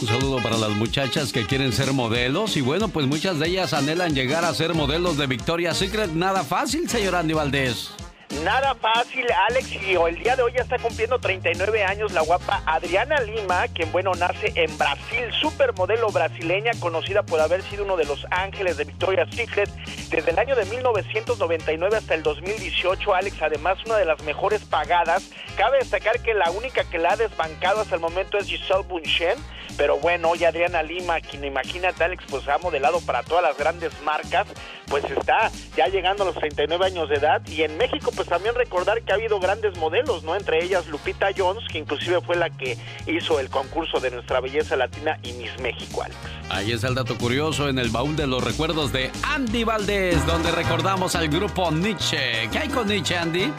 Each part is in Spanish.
Un saludo para las muchachas que quieren ser modelos y bueno, pues muchas de ellas anhelan llegar a ser modelos de Victoria's Secret. Nada fácil, señor Andy Valdés. Nada fácil, Alex, y el día de hoy ya está cumpliendo 39 años la guapa Adriana Lima, quien, bueno, nace en Brasil, supermodelo brasileña, conocida por haber sido uno de los ángeles de Victoria's Secret desde el año de 1999 hasta el 2018. Alex, además, una de las mejores pagadas. Cabe destacar que la única que la ha desbancado hasta el momento es Giselle Bunchen, pero bueno, hoy Adriana Lima, quien imagínate, Alex, pues ha modelado para todas las grandes marcas, pues está ya llegando a los 39 años de edad, y en México, pues también recordar que ha habido grandes modelos, ¿no? Entre ellas Lupita Jones, que inclusive fue la que hizo el concurso de nuestra belleza latina y Miss México, Alex. Ahí es el dato curioso en el baúl de los recuerdos de Andy Valdés, donde recordamos al grupo Nietzsche. ¿Qué hay con Nietzsche, Andy?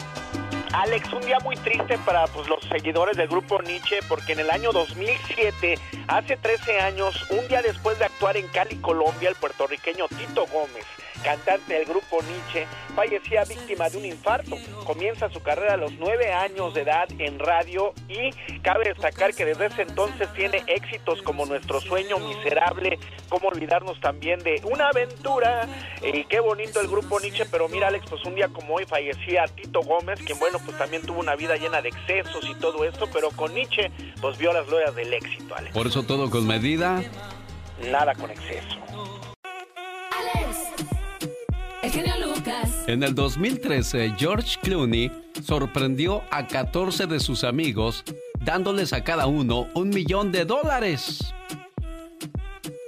Alex, un día muy triste para pues, los seguidores del grupo Nietzsche porque en el año 2007, hace 13 años, un día después de actuar en Cali, Colombia, el puertorriqueño Tito Gómez cantante del grupo Nietzsche, fallecía víctima de un infarto. Comienza su carrera a los nueve años de edad en radio y cabe destacar que desde ese entonces tiene éxitos como Nuestro Sueño Miserable, como olvidarnos también de Una Aventura. Y qué bonito el grupo Nietzsche, pero mira Alex, pues un día como hoy fallecía Tito Gómez, quien bueno, pues también tuvo una vida llena de excesos y todo esto, pero con Nietzsche pues vio las glorias del éxito, Alex. Por eso todo con medida. Nada con exceso. En el 2013, George Clooney sorprendió a 14 de sus amigos dándoles a cada uno un millón de dólares.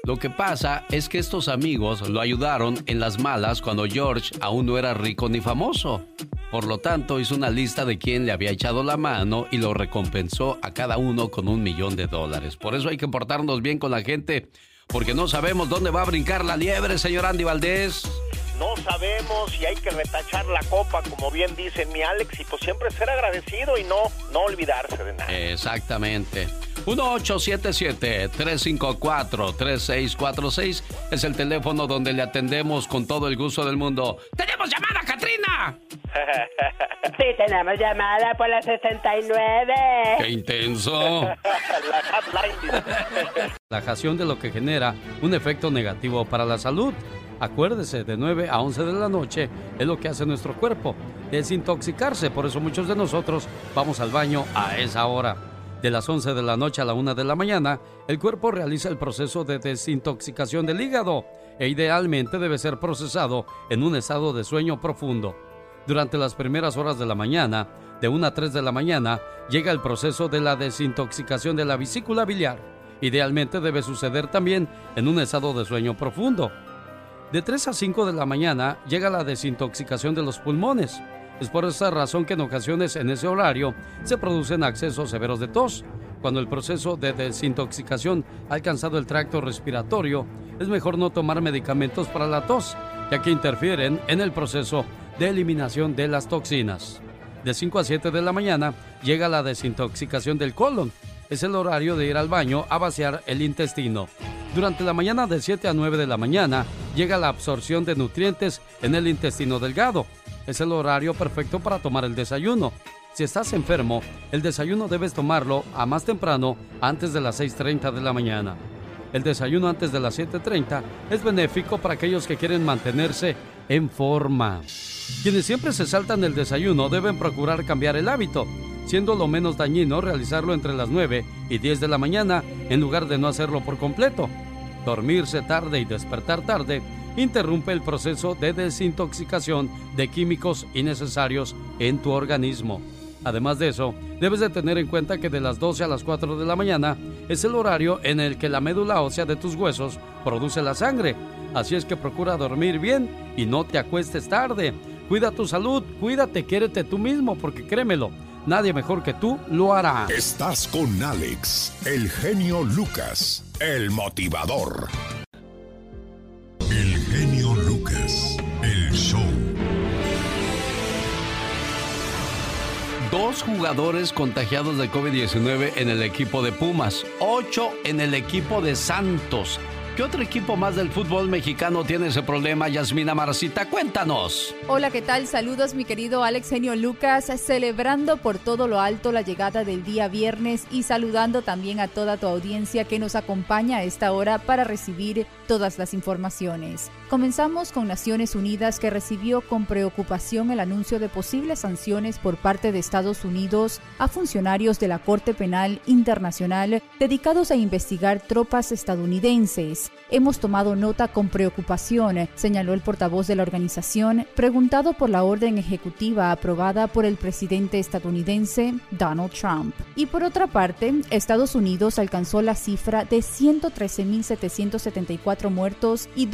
Lo que pasa es que estos amigos lo ayudaron en las malas cuando George aún no era rico ni famoso. Por lo tanto, hizo una lista de quién le había echado la mano y lo recompensó a cada uno con un millón de dólares. Por eso hay que portarnos bien con la gente, porque no sabemos dónde va a brincar la liebre, señor Andy Valdés no sabemos y hay que retachar la copa, como bien dice mi Alex, y pues siempre ser agradecido y no, no olvidarse de nada. Exactamente. 1877-354-3646 es el teléfono donde le atendemos con todo el gusto del mundo. ¡Tenemos llamada, Katrina! sí, tenemos llamada por la 69. ¡Qué intenso! la Relajación de lo que genera un efecto negativo para la salud. Acuérdese, de 9 a 11 de la noche es lo que hace nuestro cuerpo, desintoxicarse. Por eso muchos de nosotros vamos al baño a esa hora. De las 11 de la noche a la 1 de la mañana, el cuerpo realiza el proceso de desintoxicación del hígado e idealmente debe ser procesado en un estado de sueño profundo. Durante las primeras horas de la mañana, de 1 a 3 de la mañana, llega el proceso de la desintoxicación de la vesícula biliar. Idealmente debe suceder también en un estado de sueño profundo. De 3 a 5 de la mañana llega la desintoxicación de los pulmones. Es por esa razón que en ocasiones en ese horario se producen accesos severos de tos. Cuando el proceso de desintoxicación ha alcanzado el tracto respiratorio, es mejor no tomar medicamentos para la tos, ya que interfieren en el proceso de eliminación de las toxinas. De 5 a 7 de la mañana llega la desintoxicación del colon. Es el horario de ir al baño a vaciar el intestino. Durante la mañana de 7 a 9 de la mañana llega la absorción de nutrientes en el intestino delgado. Es el horario perfecto para tomar el desayuno. Si estás enfermo, el desayuno debes tomarlo a más temprano antes de las 6.30 de la mañana. El desayuno antes de las 7.30 es benéfico para aquellos que quieren mantenerse en forma. Quienes siempre se saltan el desayuno deben procurar cambiar el hábito, siendo lo menos dañino realizarlo entre las 9 y 10 de la mañana en lugar de no hacerlo por completo. Dormirse tarde y despertar tarde interrumpe el proceso de desintoxicación de químicos innecesarios en tu organismo. Además de eso, debes de tener en cuenta que de las 12 a las 4 de la mañana es el horario en el que la médula ósea de tus huesos produce la sangre. Así es que procura dormir bien y no te acuestes tarde. Cuida tu salud, cuídate, quiérete tú mismo, porque créemelo, nadie mejor que tú lo hará. Estás con Alex, el genio Lucas, el motivador. El genio Lucas, el show. Dos jugadores contagiados de COVID-19 en el equipo de Pumas, ocho en el equipo de Santos. ¿Qué otro equipo más del fútbol mexicano tiene ese problema, Yasmina Marcita? Cuéntanos. Hola, ¿qué tal? Saludos, mi querido Alex Genio Lucas, celebrando por todo lo alto la llegada del día viernes y saludando también a toda tu audiencia que nos acompaña a esta hora para recibir todas las informaciones. Comenzamos con Naciones Unidas que recibió con preocupación el anuncio de posibles sanciones por parte de Estados Unidos a funcionarios de la Corte Penal Internacional dedicados a investigar tropas estadounidenses. Hemos tomado nota con preocupación, señaló el portavoz de la organización, preguntado por la orden ejecutiva aprobada por el presidente estadounidense Donald Trump. Y por otra parte, Estados Unidos alcanzó la cifra de 113.774 muertos y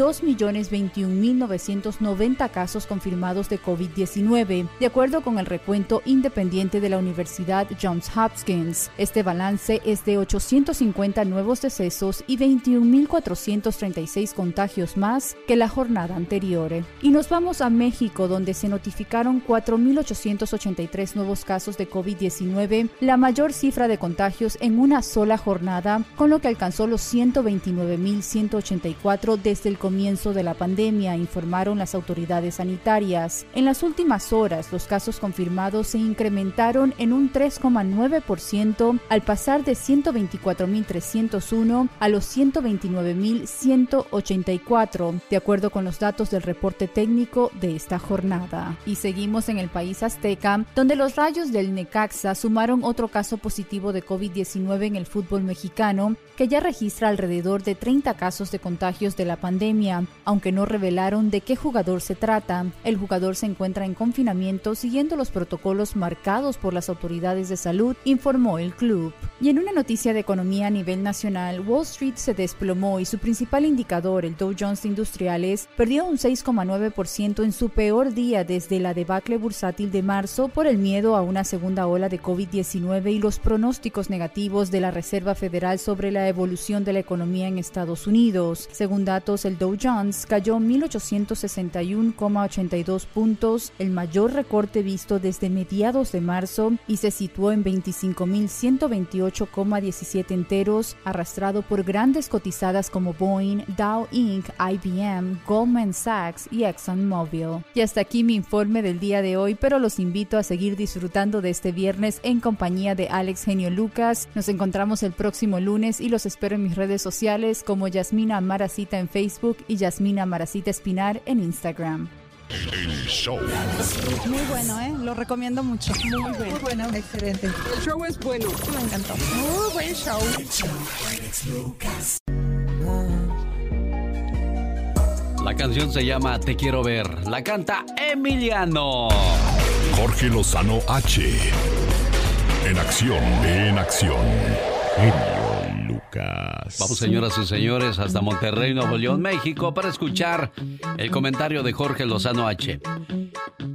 2.021.990 casos confirmados de COVID-19, de acuerdo con el recuento independiente de la Universidad Johns Hopkins. Este balance es de 850 nuevos decesos y 21.400 36 contagios más que la jornada anterior. Y nos vamos a México, donde se notificaron 4.883 nuevos casos de COVID-19, la mayor cifra de contagios en una sola jornada, con lo que alcanzó los 129.184 desde el comienzo de la pandemia, informaron las autoridades sanitarias. En las últimas horas, los casos confirmados se incrementaron en un 3,9% al pasar de 124.301 a los 129.000 184, de acuerdo con los datos del reporte técnico de esta jornada. Y seguimos en el país azteca, donde los rayos del Necaxa sumaron otro caso positivo de COVID-19 en el fútbol mexicano, que ya registra alrededor de 30 casos de contagios de la pandemia, aunque no revelaron de qué jugador se trata. El jugador se encuentra en confinamiento siguiendo los protocolos marcados por las autoridades de salud, informó el club. Y en una noticia de economía a nivel nacional, Wall Street se desplomó y su principal indicador, el Dow Jones Industriales, perdió un 6,9% en su peor día desde la debacle bursátil de marzo por el miedo a una segunda ola de COVID-19 y los pronósticos negativos de la Reserva Federal sobre la evolución de la economía en Estados Unidos. Según datos, el Dow Jones cayó 1.861,82 puntos, el mayor recorte visto desde mediados de marzo, y se situó en 25.128,17 enteros, arrastrado por grandes cotizadas como Boeing, Dow Inc., IBM, Goldman Sachs y ExxonMobil. Y hasta aquí mi informe del día de hoy, pero los invito a seguir disfrutando de este viernes en compañía de Alex Genio Lucas. Nos encontramos el próximo lunes y los espero en mis redes sociales como Yasmina Maracita en Facebook y Yasmina Maracita Espinar en Instagram. Muy bueno, ¿eh? Lo recomiendo mucho. Muy bueno. Muy bueno, excelente. El show es bueno. Me encantó. Muy buen show. La canción se llama Te quiero ver. La canta Emiliano. Jorge Lozano H. En acción, en acción. Genio Lucas. Vamos, señoras y señores, hasta Monterrey, Nuevo León, México, para escuchar el comentario de Jorge Lozano H.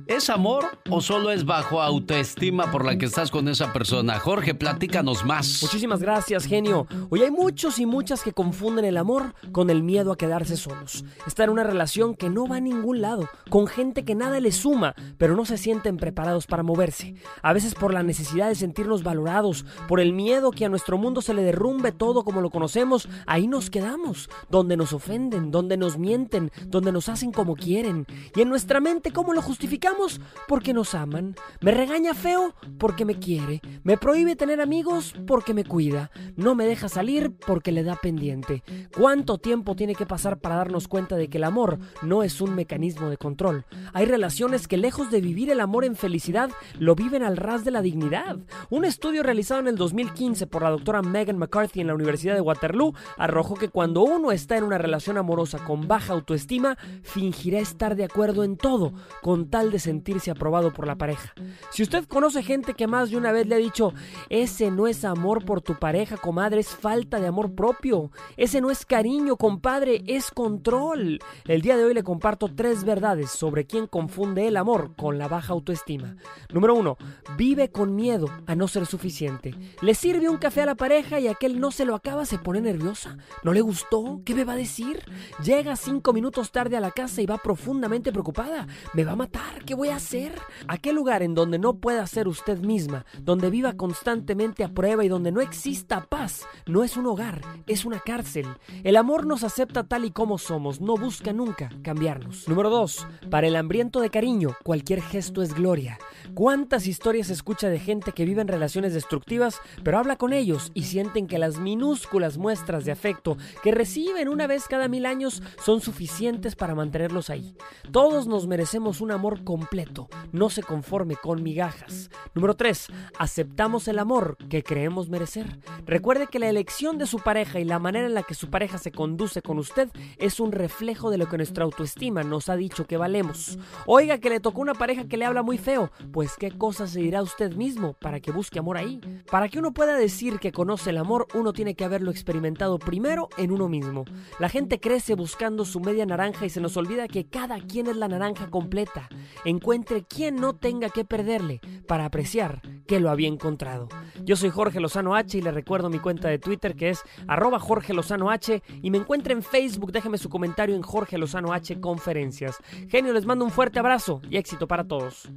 ¿Es amor o solo es bajo autoestima por la que estás con esa persona? Jorge, platícanos más. Muchísimas gracias, genio. Hoy hay muchos y muchas que confunden el amor con el miedo a quedarse solos. Estar en una relación que no va a ningún lado, con gente que nada les suma, pero no se sienten preparados para moverse. A veces por la necesidad de sentirnos valorados, por el miedo que a nuestro mundo se le derrumbe todo como lo conocemos, ahí nos quedamos, donde nos ofenden, donde nos mienten, donde nos hacen como quieren. Y en nuestra mente, ¿cómo lo justificamos? porque nos aman. Me regaña feo porque me quiere. Me prohíbe tener amigos porque me cuida. No me deja salir porque le da pendiente. ¿Cuánto tiempo tiene que pasar para darnos cuenta de que el amor no es un mecanismo de control? Hay relaciones que lejos de vivir el amor en felicidad, lo viven al ras de la dignidad. Un estudio realizado en el 2015 por la doctora Megan McCarthy en la Universidad de Waterloo arrojó que cuando uno está en una relación amorosa con baja autoestima, fingirá estar de acuerdo en todo, con tal de sentirse aprobado por la pareja. Si usted conoce gente que más de una vez le ha dicho, ese no es amor por tu pareja, comadre, es falta de amor propio. Ese no es cariño, compadre, es control. El día de hoy le comparto tres verdades sobre quién confunde el amor con la baja autoestima. Número uno, vive con miedo a no ser suficiente. Le sirve un café a la pareja y aquel no se lo acaba se pone nerviosa. ¿No le gustó? ¿Qué me va a decir? Llega cinco minutos tarde a la casa y va profundamente preocupada. ¿Me va a matar? ¿Qué voy a hacer? Aquel lugar en donde no pueda ser usted misma, donde viva constantemente a prueba y donde no exista paz, no es un hogar, es una cárcel. El amor nos acepta tal y como somos, no busca nunca cambiarnos. Número 2. Para el hambriento de cariño, cualquier gesto es gloria. ¿Cuántas historias se escucha de gente que vive en relaciones destructivas, pero habla con ellos y sienten que las minúsculas muestras de afecto que reciben una vez cada mil años son suficientes para mantenerlos ahí? Todos nos merecemos un amor completo, no se conforme con migajas. Número 3. Aceptamos el amor que creemos merecer. Recuerde que la elección de su pareja y la manera en la que su pareja se conduce con usted es un reflejo de lo que nuestra autoestima nos ha dicho que valemos. Oiga que le tocó una pareja que le habla muy feo, pues qué cosa se dirá usted mismo para que busque amor ahí. Para que uno pueda decir que conoce el amor, uno tiene que haberlo experimentado primero en uno mismo. La gente crece buscando su media naranja y se nos olvida que cada quien es la naranja completa. Encuentre quien no tenga que perderle para apreciar que lo había encontrado. Yo soy Jorge Lozano H y le recuerdo mi cuenta de Twitter que es arroba Jorge Lozano H y me encuentre en Facebook, déjeme su comentario en Jorge Lozano H Conferencias. Genio, les mando un fuerte abrazo y éxito para todos.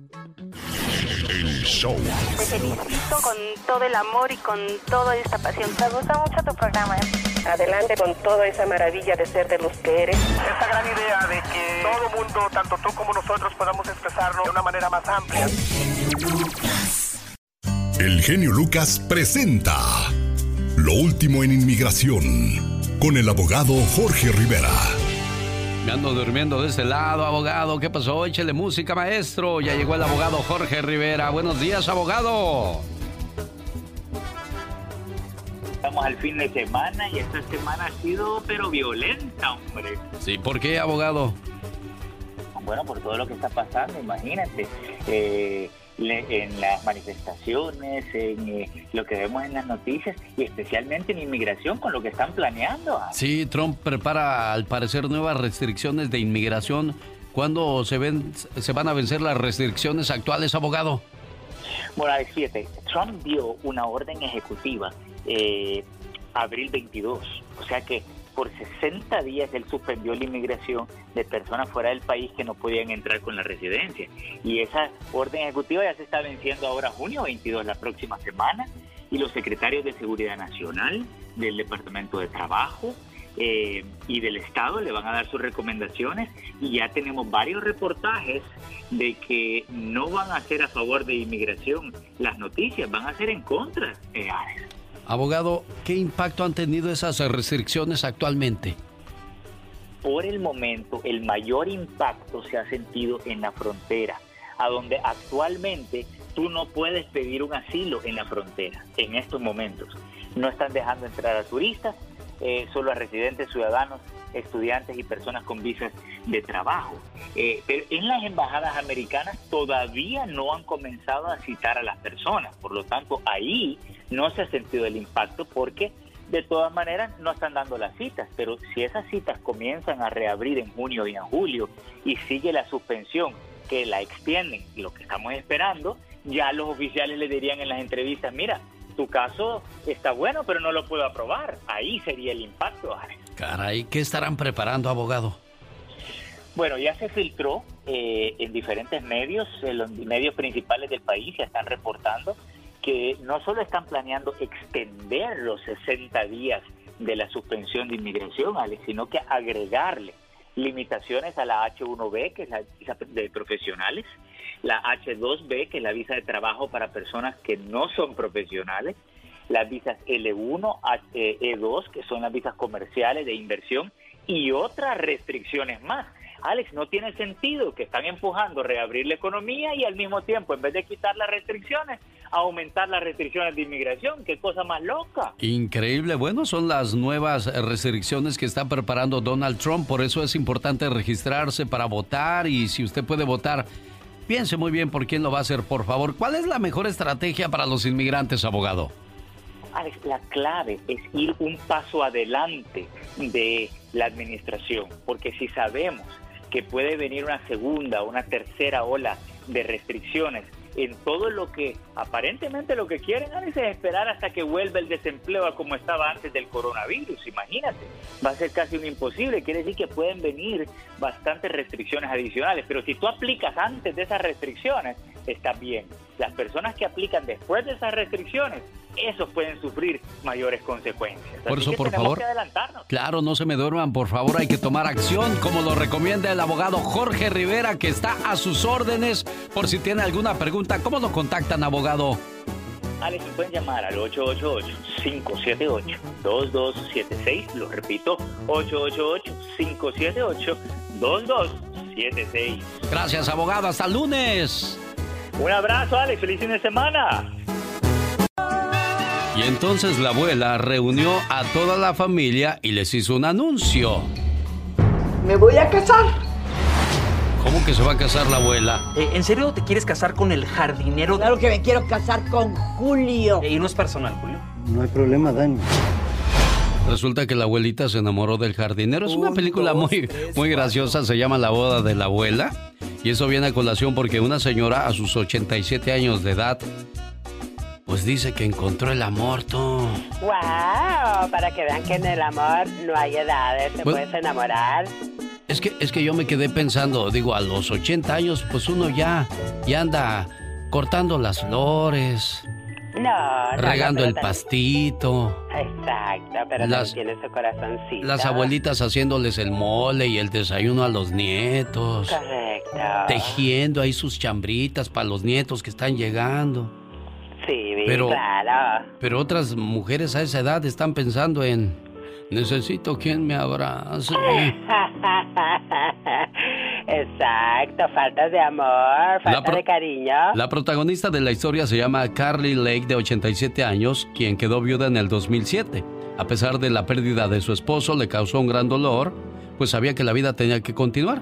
El show. Te felicito con todo el amor y con toda esta pasión. Me gusta mucho tu programa. Adelante con toda esa maravilla de ser de los que eres. Esta gran idea de que todo mundo, tanto tú como nosotros, podamos expresarlo de una manera más amplia. El genio Lucas presenta Lo último en inmigración con el abogado Jorge Rivera. Me ando durmiendo de ese lado, abogado. ¿Qué pasó? Échele música, maestro. Ya llegó el abogado Jorge Rivera. Buenos días, abogado. Estamos al fin de semana y esta semana ha sido pero violenta, hombre. Sí, ¿por qué, abogado? Bueno, por todo lo que está pasando, imagínate. Eh, le- en las manifestaciones, en eh, lo que vemos en las noticias y especialmente en inmigración con lo que están planeando. Sí, Trump prepara al parecer nuevas restricciones de inmigración. ¿Cuándo se, ven, se van a vencer las restricciones actuales, abogado? Bueno, a ver, fíjate, Trump dio una orden ejecutiva eh, abril 22, o sea que por 60 días él suspendió la inmigración de personas fuera del país que no podían entrar con la residencia. Y esa orden ejecutiva ya se está venciendo ahora junio 22, la próxima semana, y los secretarios de Seguridad Nacional, del Departamento de Trabajo, eh, y del Estado le van a dar sus recomendaciones y ya tenemos varios reportajes de que no van a ser a favor de inmigración las noticias, van a ser en contra. Eh. Abogado, ¿qué impacto han tenido esas restricciones actualmente? por el momento el mayor impacto se ha sentido en la frontera, a donde actualmente tú no puedes pedir un asilo en la frontera en estos momentos. No están dejando entrar a turistas, eh, solo a residentes, ciudadanos, estudiantes y personas con visas de trabajo. Eh, pero en las embajadas americanas todavía no han comenzado a citar a las personas, por lo tanto ahí no se ha sentido el impacto porque de todas maneras no están dando las citas, pero si esas citas comienzan a reabrir en junio y en julio y sigue la suspensión que la extienden, lo que estamos esperando, ya los oficiales le dirían en las entrevistas, mira, tu caso está bueno, pero no lo puedo aprobar. Ahí sería el impacto. Caray, ¿qué estarán preparando, abogado? Bueno, ya se filtró eh, en diferentes medios, en los medios principales del país ya están reportando que no solo están planeando extender los 60 días de la suspensión de inmigración, Alex, sino que agregarle limitaciones a la H1B, que es la visa de profesionales, la H2B, que es la visa de trabajo para personas que no son profesionales, las visas L1, E2, que son las visas comerciales de inversión, y otras restricciones más. Alex, no tiene sentido que están empujando a reabrir la economía y al mismo tiempo, en vez de quitar las restricciones, aumentar las restricciones de inmigración. Qué cosa más loca. Increíble. Bueno, son las nuevas restricciones que está preparando Donald Trump. Por eso es importante registrarse para votar y si usted puede votar, piense muy bien por quién lo va a hacer, por favor. ¿Cuál es la mejor estrategia para los inmigrantes, abogado? Alex, la clave es ir un paso adelante de la administración, porque si sabemos que puede venir una segunda o una tercera ola de restricciones, en todo lo que aparentemente lo que quieren es esperar hasta que vuelva el desempleo a como estaba antes del coronavirus. Imagínate, va a ser casi un imposible. Quiere decir que pueden venir bastantes restricciones adicionales, pero si tú aplicas antes de esas restricciones, está bien. Las personas que aplican después de esas restricciones, esos pueden sufrir mayores consecuencias. Por eso, por favor, claro, no se me duerman, por favor, hay que tomar acción, como lo recomienda el abogado Jorge Rivera, que está a sus órdenes. Por si tiene alguna pregunta, ¿cómo lo contactan, abogado? Alex, pueden llamar al 888-578-2276. Lo repito, 888-578-2276. Gracias, abogado. Hasta lunes. Un abrazo, Alex. Feliz fin de semana. Y entonces la abuela reunió a toda la familia y les hizo un anuncio. Me voy a casar. ¿Cómo que se va a casar la abuela? Eh, ¿En serio te quieres casar con el jardinero? Claro que me quiero casar con Julio. Eh, y no es personal, Julio. No hay problema, Dani. Resulta que la abuelita se enamoró del jardinero. Es una película muy, muy graciosa, se llama La boda de la abuela. Y eso viene a colación porque una señora a sus 87 años de edad pues dice que encontró el amor, tú. ¡Wow! Para que vean que en el amor no hay edades, te pues, puedes enamorar. Es que, es que yo me quedé pensando, digo, a los 80 años, pues uno ya, ya anda cortando las flores. No, regando el pastito. Exacto, pero las, tiene su corazoncito. Las abuelitas haciéndoles el mole y el desayuno a los nietos. Correcto. Tejiendo ahí sus chambritas para los nietos que están llegando. Sí, pero, claro. Pero otras mujeres a esa edad están pensando en necesito quien me abrace. Exacto, falta de amor, falta de cariño. La protagonista de la historia se llama Carly Lake, de 87 años, quien quedó viuda en el 2007. A pesar de la pérdida de su esposo, le causó un gran dolor, pues sabía que la vida tenía que continuar.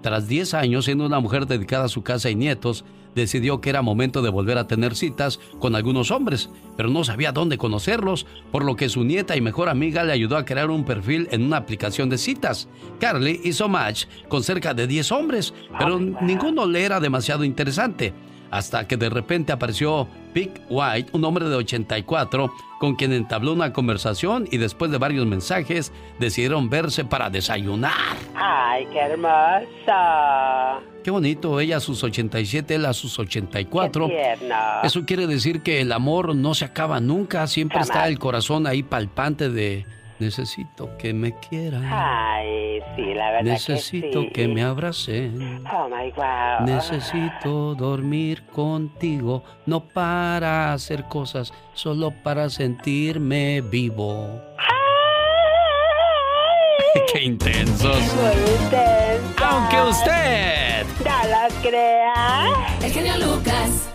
Tras 10 años siendo una mujer dedicada a su casa y nietos, decidió que era momento de volver a tener citas con algunos hombres, pero no sabía dónde conocerlos, por lo que su nieta y mejor amiga le ayudó a crear un perfil en una aplicación de citas. Carly hizo match con cerca de 10 hombres, pero ninguno le era demasiado interesante hasta que de repente apareció Pick White, un hombre de 84, con quien entabló una conversación y después de varios mensajes decidieron verse para desayunar. ¡Ay, qué hermosa! Qué bonito, ella a sus 87, él a sus 84. Qué Eso quiere decir que el amor no se acaba nunca, siempre está el corazón ahí palpante de Necesito que me quieran. Ay, sí, la verdad Necesito que, me abracen. Oh my God. Necesito dormir contigo, no para hacer cosas, solo para sentirme vivo. ¡Qué intensos! Muy intensos. Aunque usted no lo crea. El genio Lucas.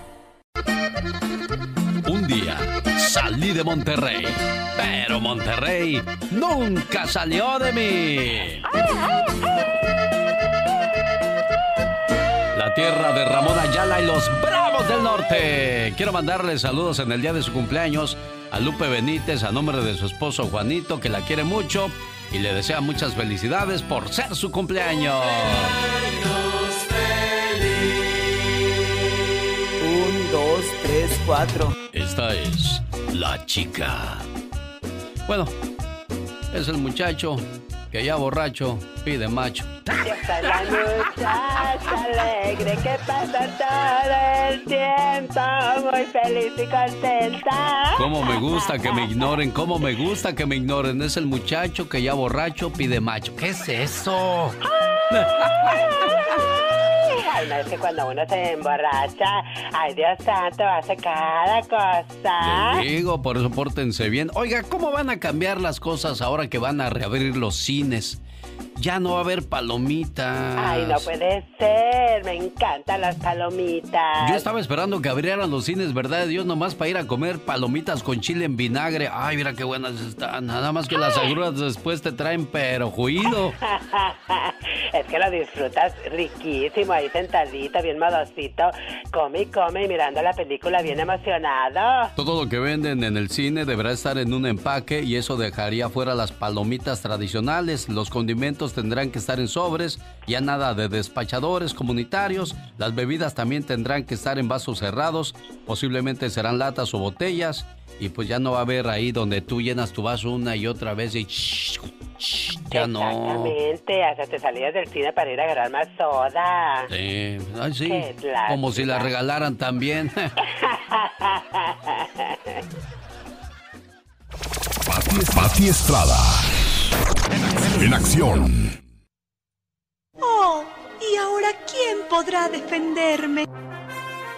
Salí de Monterrey, pero Monterrey nunca salió de mí. La tierra de Ramón Ayala y los Bravos del Norte. Quiero mandarle saludos en el día de su cumpleaños a Lupe Benítez a nombre de su esposo Juanito, que la quiere mucho y le desea muchas felicidades por ser su cumpleaños. Un, dos, cuatro. Esta es la chica. Bueno, es el muchacho que ya borracho pide macho. Esta es la muchacha alegre que pasa todo el tiempo muy feliz y contenta. Cómo me gusta que me ignoren, cómo me gusta que me ignoren. Es el muchacho que ya borracho pide macho. ¿Qué es eso? Es que cuando uno se emborracha, ay Dios santo, hace cada cosa. digo, por eso pórtense bien. Oiga, ¿cómo van a cambiar las cosas ahora que van a reabrir los cines? Ya no va a haber palomitas. Ay, no puede ser. Me encantan las palomitas. Yo estaba esperando que abrieran los cines, ¿verdad? Dios, nomás para ir a comer palomitas con chile en vinagre. Ay, mira qué buenas están. Nada más que las agruras después te traen pero juido. Es que lo disfrutas riquísimo ahí sentadito, bien modosito. Come y come y mirando la película bien emocionado. Todo lo que venden en el cine deberá estar en un empaque y eso dejaría fuera las palomitas tradicionales. Los condimentos tendrán que estar en sobres, ya nada de despachadores comunitarios. Las bebidas también tendrán que estar en vasos cerrados, posiblemente serán latas o botellas. Y pues ya no va a haber ahí donde tú llenas tu vaso una y otra vez y ya no. Exactamente, hasta te salías del cine para ir a agarrar más soda. Sí, ay, sí. Como si la regalaran también. Pati Estrada. En acción. Oh, ¿y ahora quién podrá defenderme?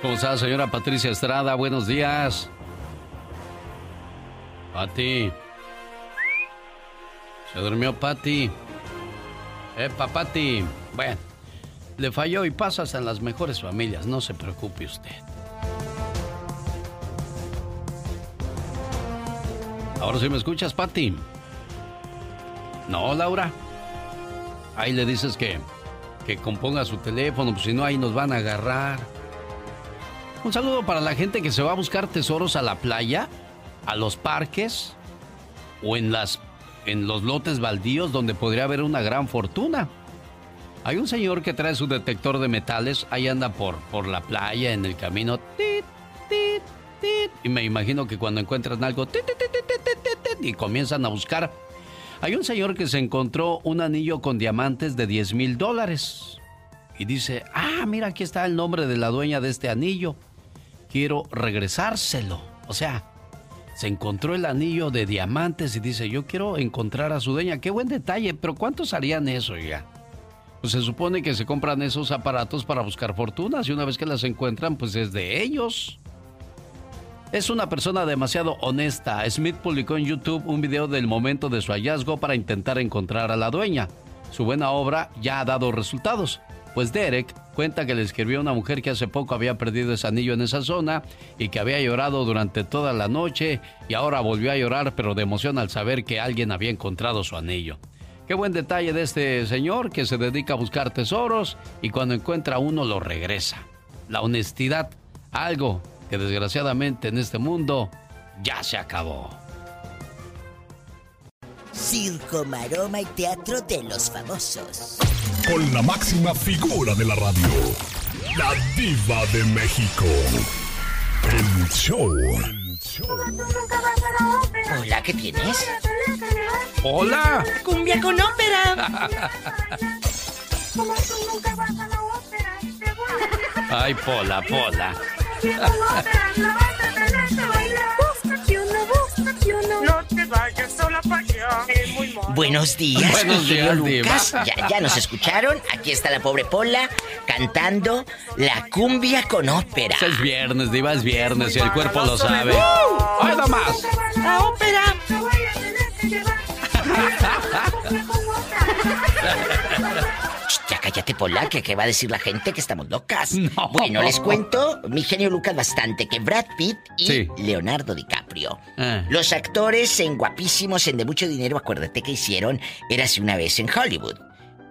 ¿Cómo está, señora Patricia Estrada? Buenos días. Pati. Se durmió Pati. Epa, Pati. Bueno, le falló y pasas en las mejores familias, no se preocupe usted. Ahora sí me escuchas, Pati. No, Laura. Ahí le dices que, que componga su teléfono, pues si no ahí nos van a agarrar. Un saludo para la gente que se va a buscar tesoros a la playa, a los parques o en las en los lotes baldíos donde podría haber una gran fortuna. Hay un señor que trae su detector de metales, ahí anda por, por la playa, en el camino, tit, tit, tit, y me imagino que cuando encuentran algo, y comienzan a buscar. Hay un señor que se encontró un anillo con diamantes de 10 mil dólares. Y dice, ah, mira, aquí está el nombre de la dueña de este anillo. Quiero regresárselo. O sea, se encontró el anillo de diamantes y dice, yo quiero encontrar a su dueña. Qué buen detalle, pero ¿cuántos harían eso ya? Pues se supone que se compran esos aparatos para buscar fortunas y una vez que las encuentran, pues es de ellos. Es una persona demasiado honesta. Smith publicó en YouTube un video del momento de su hallazgo para intentar encontrar a la dueña. Su buena obra ya ha dado resultados, pues Derek cuenta que le escribió a una mujer que hace poco había perdido ese anillo en esa zona y que había llorado durante toda la noche y ahora volvió a llorar pero de emoción al saber que alguien había encontrado su anillo. Qué buen detalle de este señor que se dedica a buscar tesoros y cuando encuentra uno lo regresa. La honestidad, algo que desgraciadamente en este mundo ya se acabó. Circo, maroma y teatro de los famosos. Con la máxima figura de la radio, la diva de México. El show. Hola, ¿qué tienes? Hola. Cumbia con ópera. Ay, Pola, Pola. Buenos días, Buenos días, Lucas. Ya, ya nos escucharon. Aquí está la pobre Pola cantando la cumbia con ópera. Es viernes, Diva, es viernes y el cuerpo lo sabe. ¡Uh! ¡Ay, más! La ópera. Ya cállate, Pola, que va a decir la gente que estamos locas. Bueno, les cuento, mi genio Lucas, bastante, que Brad Pitt y Sí. Leonardo DiCaprio. Ah. Los actores en guapísimos, en de mucho dinero, acuérdate que hicieron Érase una vez en Hollywood.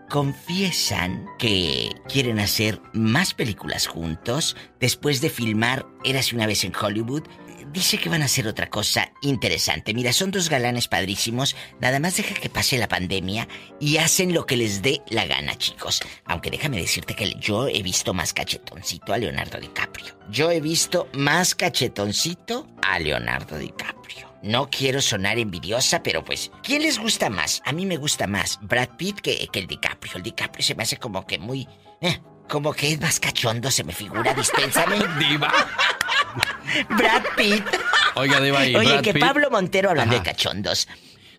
Confiesan que quieren hacer más películas juntos después de filmar Érase una vez en Hollywood. Dice que van a hacer otra cosa interesante. Mira, son dos galanes padrísimos. Nada más deja que pase la pandemia y hacen lo que les dé la gana, chicos. Aunque déjame decirte que yo he visto más cachetoncito a Leonardo DiCaprio. Yo he visto más cachetoncito a Leonardo DiCaprio. No quiero sonar envidiosa, pero pues, ¿quién les gusta más? A mí me gusta más Brad Pitt que, que el DiCaprio. El DiCaprio se me hace como que muy... eh, como que es más cachondo, se me figura, dispénsame. Diva. Brad Pitt. Oiga, Diva, y Oye, Brad que Pitt? Pablo Montero hablando Ajá. de cachondos.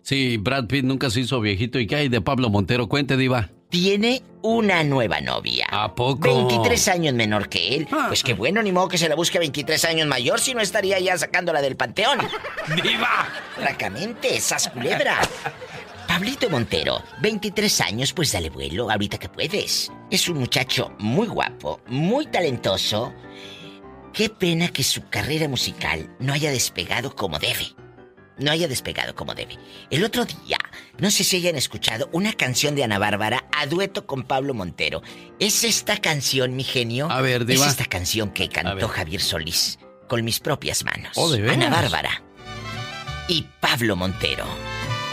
Sí, Brad Pitt nunca se hizo viejito. ¿Y qué hay de Pablo Montero? Cuente, Diva. Tiene una nueva novia. ¿A poco? 23 años menor que él. Pues qué bueno, ni modo que se la busque 23 años mayor, si no estaría ya sacándola del panteón. ¡Diva! Francamente, esas culebra. Pablito Montero, 23 años, pues dale vuelo ahorita que puedes. Es un muchacho muy guapo, muy talentoso. Qué pena que su carrera musical no haya despegado como debe. no haya despegado como debe. El otro día, no sé si hayan escuchado una canción de Ana Bárbara a dueto con Pablo Montero. Es esta canción, mi genio. A ver, Diva. Es esta canción que cantó Javier Solís con mis propias manos. Oh. Ana Bárbara y Pablo Montero.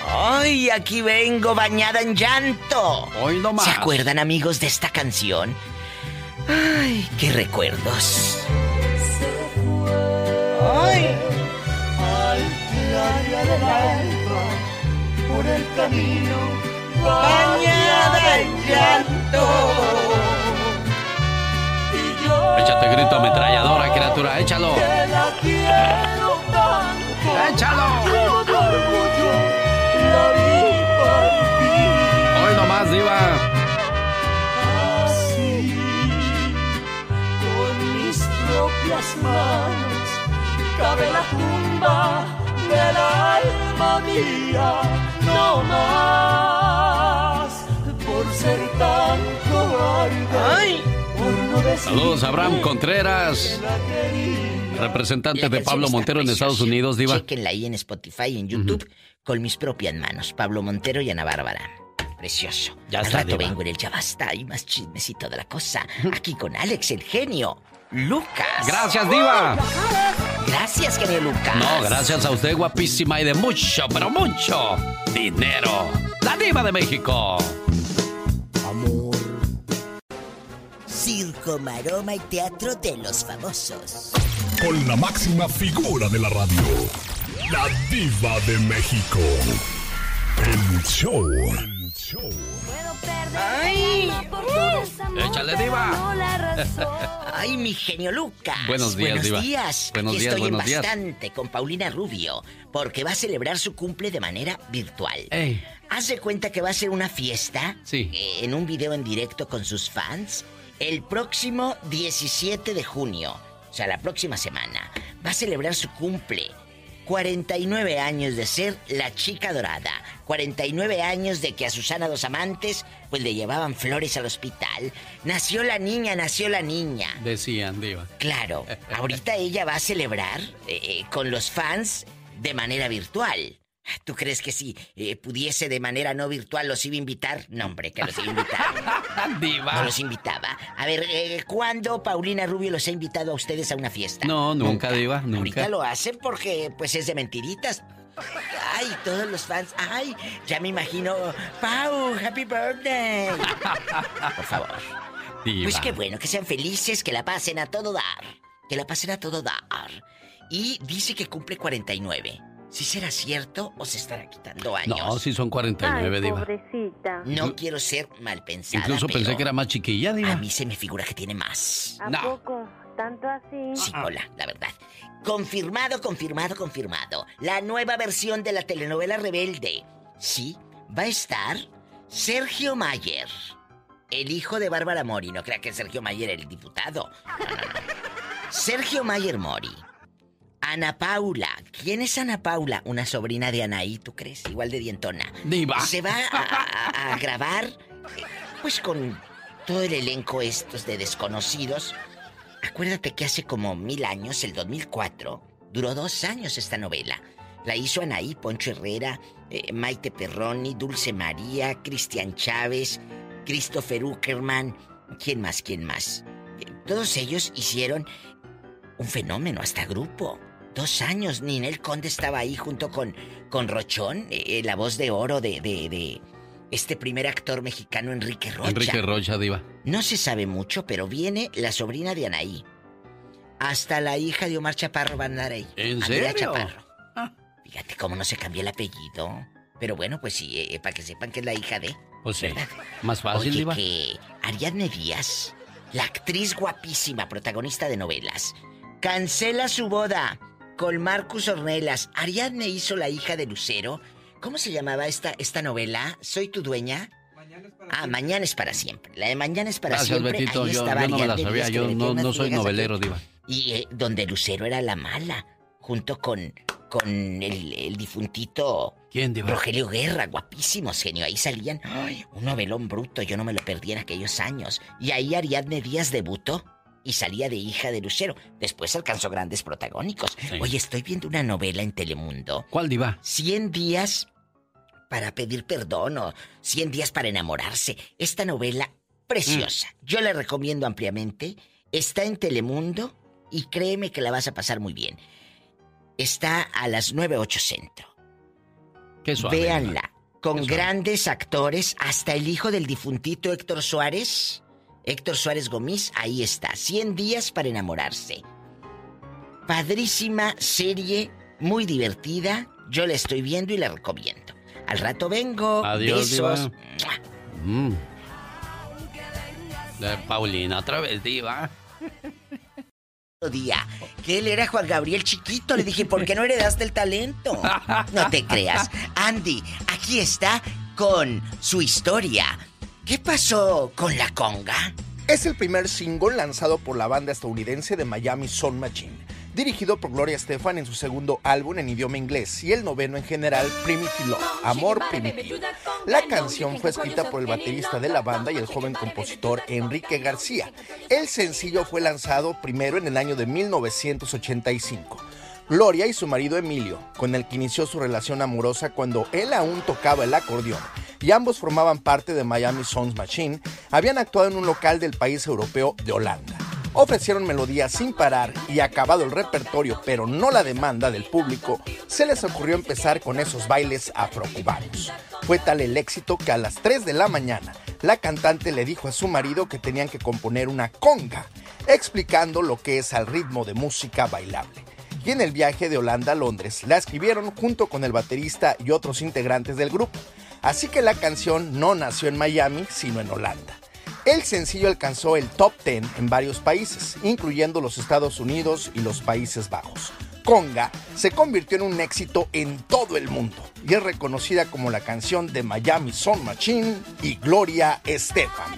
¡Ay, aquí vengo bañada en llanto! Hoy no más. ¿Se acuerdan, amigos, de esta canción? ¡Ay, qué recuerdos! Ay, al playa del alba, por el camino, bañada en llanto. Y yo Échate grito ametralladora, criatura, échalo. que la quiero tanto. ¡Échalo! De orgullo la vi partir. Hoy nomás, Diva. Así, con mis propias manos, cabe la tumba del alma mía, no más, por ser tan cobarde. No Saludos a Abraham Contreras, representante de Pablo Montero en. Estados Unidos, Diva. Chequenla ahí en Spotify y en YouTube con mis propias manos. Pablo Montero y Ana Bárbara. Precioso. Ya Al está, rato Diva. vengo en el Ya Basta y más chismecito de la cosa. Aquí con Alex, el genio. Lucas. Gracias, Diva. Gracias, genio Lucas. No, gracias a usted, guapísima y de mucho, pero mucho dinero. La Diva de México. Circo, maroma y teatro de los famosos. Con la máxima figura de la radio, la diva de México. El show. El show. ¡Ay! Échale, Diva. Ay, mi genio Lucas. Buenos días, Buenos Diva. días. Buenos Aquí días, estoy buenos en días. bastante con Paulina Rubio, porque va a celebrar su cumple de manera virtual. Ey. Haz de cuenta que va a ser una fiesta Sí. eh, en un video en directo con sus fans el próximo 17 de junio. O sea, la próxima semana. Va a celebrar su cumple. 49 años de ser la chica dorada. 49 años de que a Susana Dos Amantes pues le llevaban flores al hospital. Nació la niña, nació la niña. Decían, Diva. Claro, ahorita ella va a celebrar eh, eh, con los fans de manera virtual. ¿Tú crees que si eh, pudiese de manera no virtual los iba a invitar? No, hombre, que los iba a invitar. Diva. No los invitaba. A ver, eh, ¿cuándo Paulina Rubio los ha invitado a ustedes a una fiesta? No, nunca, Diva, nunca. Ahorita lo hacen porque, pues, es de mentiritas. Ay, todos los fans. Ay, ya me imagino. Pau, happy birthday. Por favor. Diva. Pues qué bueno, que sean felices, que la pasen a todo dar. Que la pasen a todo dar. Y dice que cumple 49. ¿Si será cierto o se estará quitando años? No, sí son 49, Diva. pobrecita. No quiero ser mal pensada. Incluso pensé pero que era más chiquilla, Diva. A mí se me figura que tiene más. ¿A poco? ¿Tanto así? Sí, hola, la verdad. Confirmado, confirmado, confirmado. La nueva versión de la telenovela Rebelde. Sí, va a estar Sergio Mayer. El hijo de Bárbara Mori. No crea que Sergio Mayer el diputado. No, no, no. Sergio Mayer Mori. Ana Paula. ¿Quién es Ana Paula? Una sobrina de Anaí, ¿tú crees? Igual de dientona. Diva. Se va a, a- a grabar, eh, pues con todo el elenco estos de desconocidos. Acuérdate que hace como mil años, el 2004, duró dos años esta novela. La hizo Anaí, Poncho Herrera, eh, Maite Perroni, Dulce María, Cristian Chávez, Christopher Uckerman. ¿Quién más? ¿Quién más? Eh, Todos ellos hicieron un fenómeno, hasta grupo. Dos años, Ninel Conde estaba ahí junto con, con Rochón, eh, la voz de oro de, de, de este primer actor mexicano, Enrique Rocha. Enrique Rocha, Diva. No se sabe mucho, pero viene la sobrina de Anaí. Hasta la hija de Omar Chaparro va a andar ahí. ¿En Andrea serio? Chaparro. Fíjate cómo no se cambió el apellido. Pero bueno, pues sí, eh, para que sepan que es la hija de. Pues sí. Más fácil, Oye, Diva. que Ariadne Díaz, la actriz guapísima, protagonista de novelas, cancela su boda con Marcus Ornelas. Ariadne hizo la hija de Lucero. ¿Cómo se llamaba esta, esta novela? ¿Soy tu dueña? Ah, Mañana es para siempre. La de Mañana es para Gracias, siempre. Betito. Ahí Yo, estaba yo no me la Ariadne sabía. Yo no, soy novelero. Diva. Y eh, donde Lucero era la mala, junto con, con el, el difuntito ¿Quién, Diva? Rogelio Guerra, guapísimos, genio. Ahí salían ay, un novelón bruto, yo no me lo perdí en aquellos años. Y ahí Ariadne Díaz debutó y salía de hija de Lucero. Después alcanzó grandes protagónicos. Oye, estoy viendo una novela en Telemundo. ¿Cuál diva? 100 días para pedir perdón o 100 días para enamorarse. Esta novela preciosa. Mm. Yo la recomiendo ampliamente. Está en Telemundo y créeme que la vas a pasar muy bien. Está a las 9.8 centro. Qué suave. Véanla. Con grandes actores, hasta el hijo del difuntito Héctor Suárez. Héctor Suárez Gomis, ahí está. 100 días para enamorarse. Padrísima serie, muy divertida. Yo la estoy viendo y la recomiendo. Al rato vengo. Adiós, Besos. Mm. Paulina, otra vez, diva. día que él era Juan Gabriel chiquito. Le dije, ¿por qué no heredaste el talento? No te creas. Andy, aquí está con su historia. ¿Qué pasó con la conga? Es el primer single lanzado por la banda estadounidense de Miami Sound Machine, dirigido por Gloria Estefan en su segundo álbum en idioma inglés y el noveno en general, Primitive Love, Amor Primitivo. La canción fue escrita por el baterista de la banda y el joven compositor Enrique García. El sencillo fue lanzado primero en el año de 1985. Gloria y su marido Emilio, con el que inició su relación amorosa cuando él aún tocaba el acordeón, y ambos formaban parte de Miami Sounds Machine, habían actuado en un local del país europeo de Holanda. Ofrecieron melodías sin parar y acabado el repertorio, pero no la demanda del público, se les ocurrió empezar con esos bailes afrocubanos. Fue tal el éxito que a las 3 de la mañana, la cantante le dijo a su marido que tenían que componer una conga, explicando lo que es al ritmo de música bailable y en el viaje de Holanda a Londres la escribieron junto con el baterista y otros integrantes del grupo. Así que la canción no nació en Miami, sino en Holanda. El sencillo alcanzó el top 10 en varios países, incluyendo los Estados Unidos y los Países Bajos. Conga se convirtió en un éxito en todo el mundo y es reconocida como la canción de Miami Sound Machine y Gloria Estefan.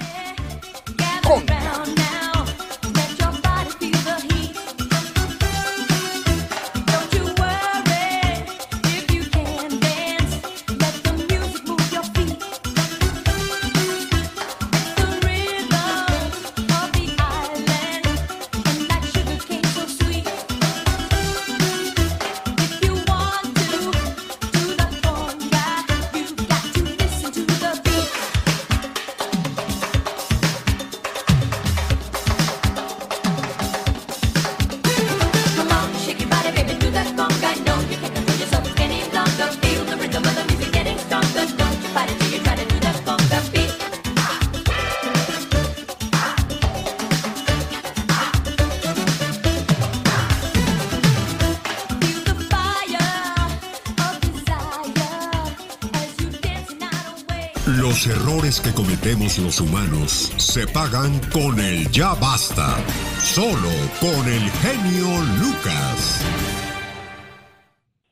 Cometemos los humanos se pagan con el ya basta. Solo con el genio Lucas.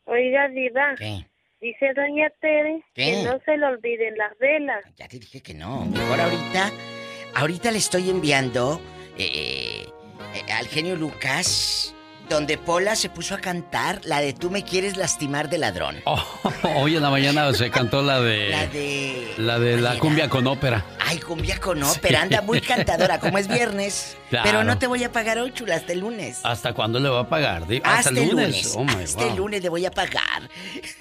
Oiga, Diva. Dice Doña Tere ¿Qué? que no se le olviden las velas. Ya te dije que no. Mejor ahorita, ahorita le estoy enviando eh, eh, al genio Lucas, donde Pola se puso a cantar la de Tú me quieres lastimar de ladrón. Hoy en la mañana se cantó la de. La de. La de la cumbia con ópera. Ay, cumbia con ópera, anda muy cantadora, como es viernes. Claro. Pero no te voy a pagar hoy, chula, hasta el lunes. ¿Hasta cuándo le va a pagar? Hasta, el lunes. Oh, my hasta el lunes le voy a pagar.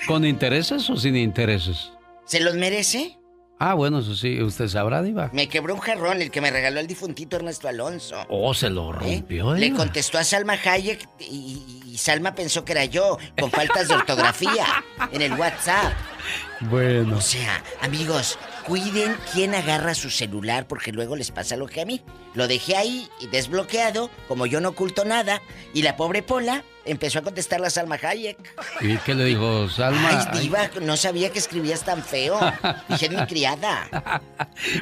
¿Con intereses o sin intereses? ¿Se los merece? Ah, bueno, eso sí, usted sabrá, Diva. Me quebró un jarrón, el que me regaló el difuntito Ernesto Alonso. Oh, se lo rompió, Le Diva. contestó a Salma Hayek y, y Salma pensó que era yo, con faltas de ortografía en el WhatsApp. Bueno. O sea, amigos, cuiden quién agarra su celular porque luego les pasa lo que a mí. Lo dejé ahí desbloqueado, como yo no oculto nada, y la pobre Pola empezó a contestar a Salma Hayek. ¿Y qué le dijo Salma? Ay, diva, no sabía que escribías tan feo. Dije, mi criada.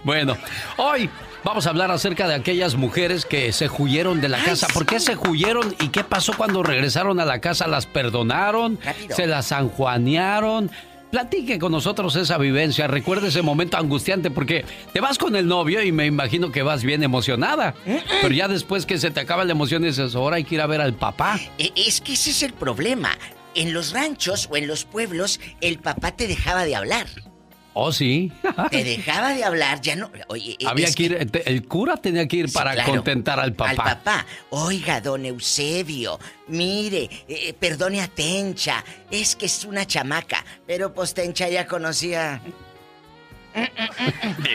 Bueno, hoy vamos a hablar acerca de aquellas mujeres que se huyeron de la casa. ¿Por qué se huyeron y qué pasó cuando regresaron a la casa? ¿Las perdonaron? Rápido. ¿Se las sanjuanearon? Platique con nosotros esa vivencia. Recuerde ese momento angustiante porque te vas con el novio y me imagino que vas bien emocionada. Pero ya después que se te acaba la emoción dices, ahora hay que ir a ver al papá. E- Es que ese es el problema. En los ranchos o en los pueblos, el papá te dejaba de hablar. Oh, sí. Te dejaba de hablar, ya no. Oye, Había es que ir, el cura tenía que ir para claro, contentar al papá. Al papá. Oiga, don Eusebio, mire, eh, perdone a Tencha, es que es una chamaca, pero pues Tencha ya conocía.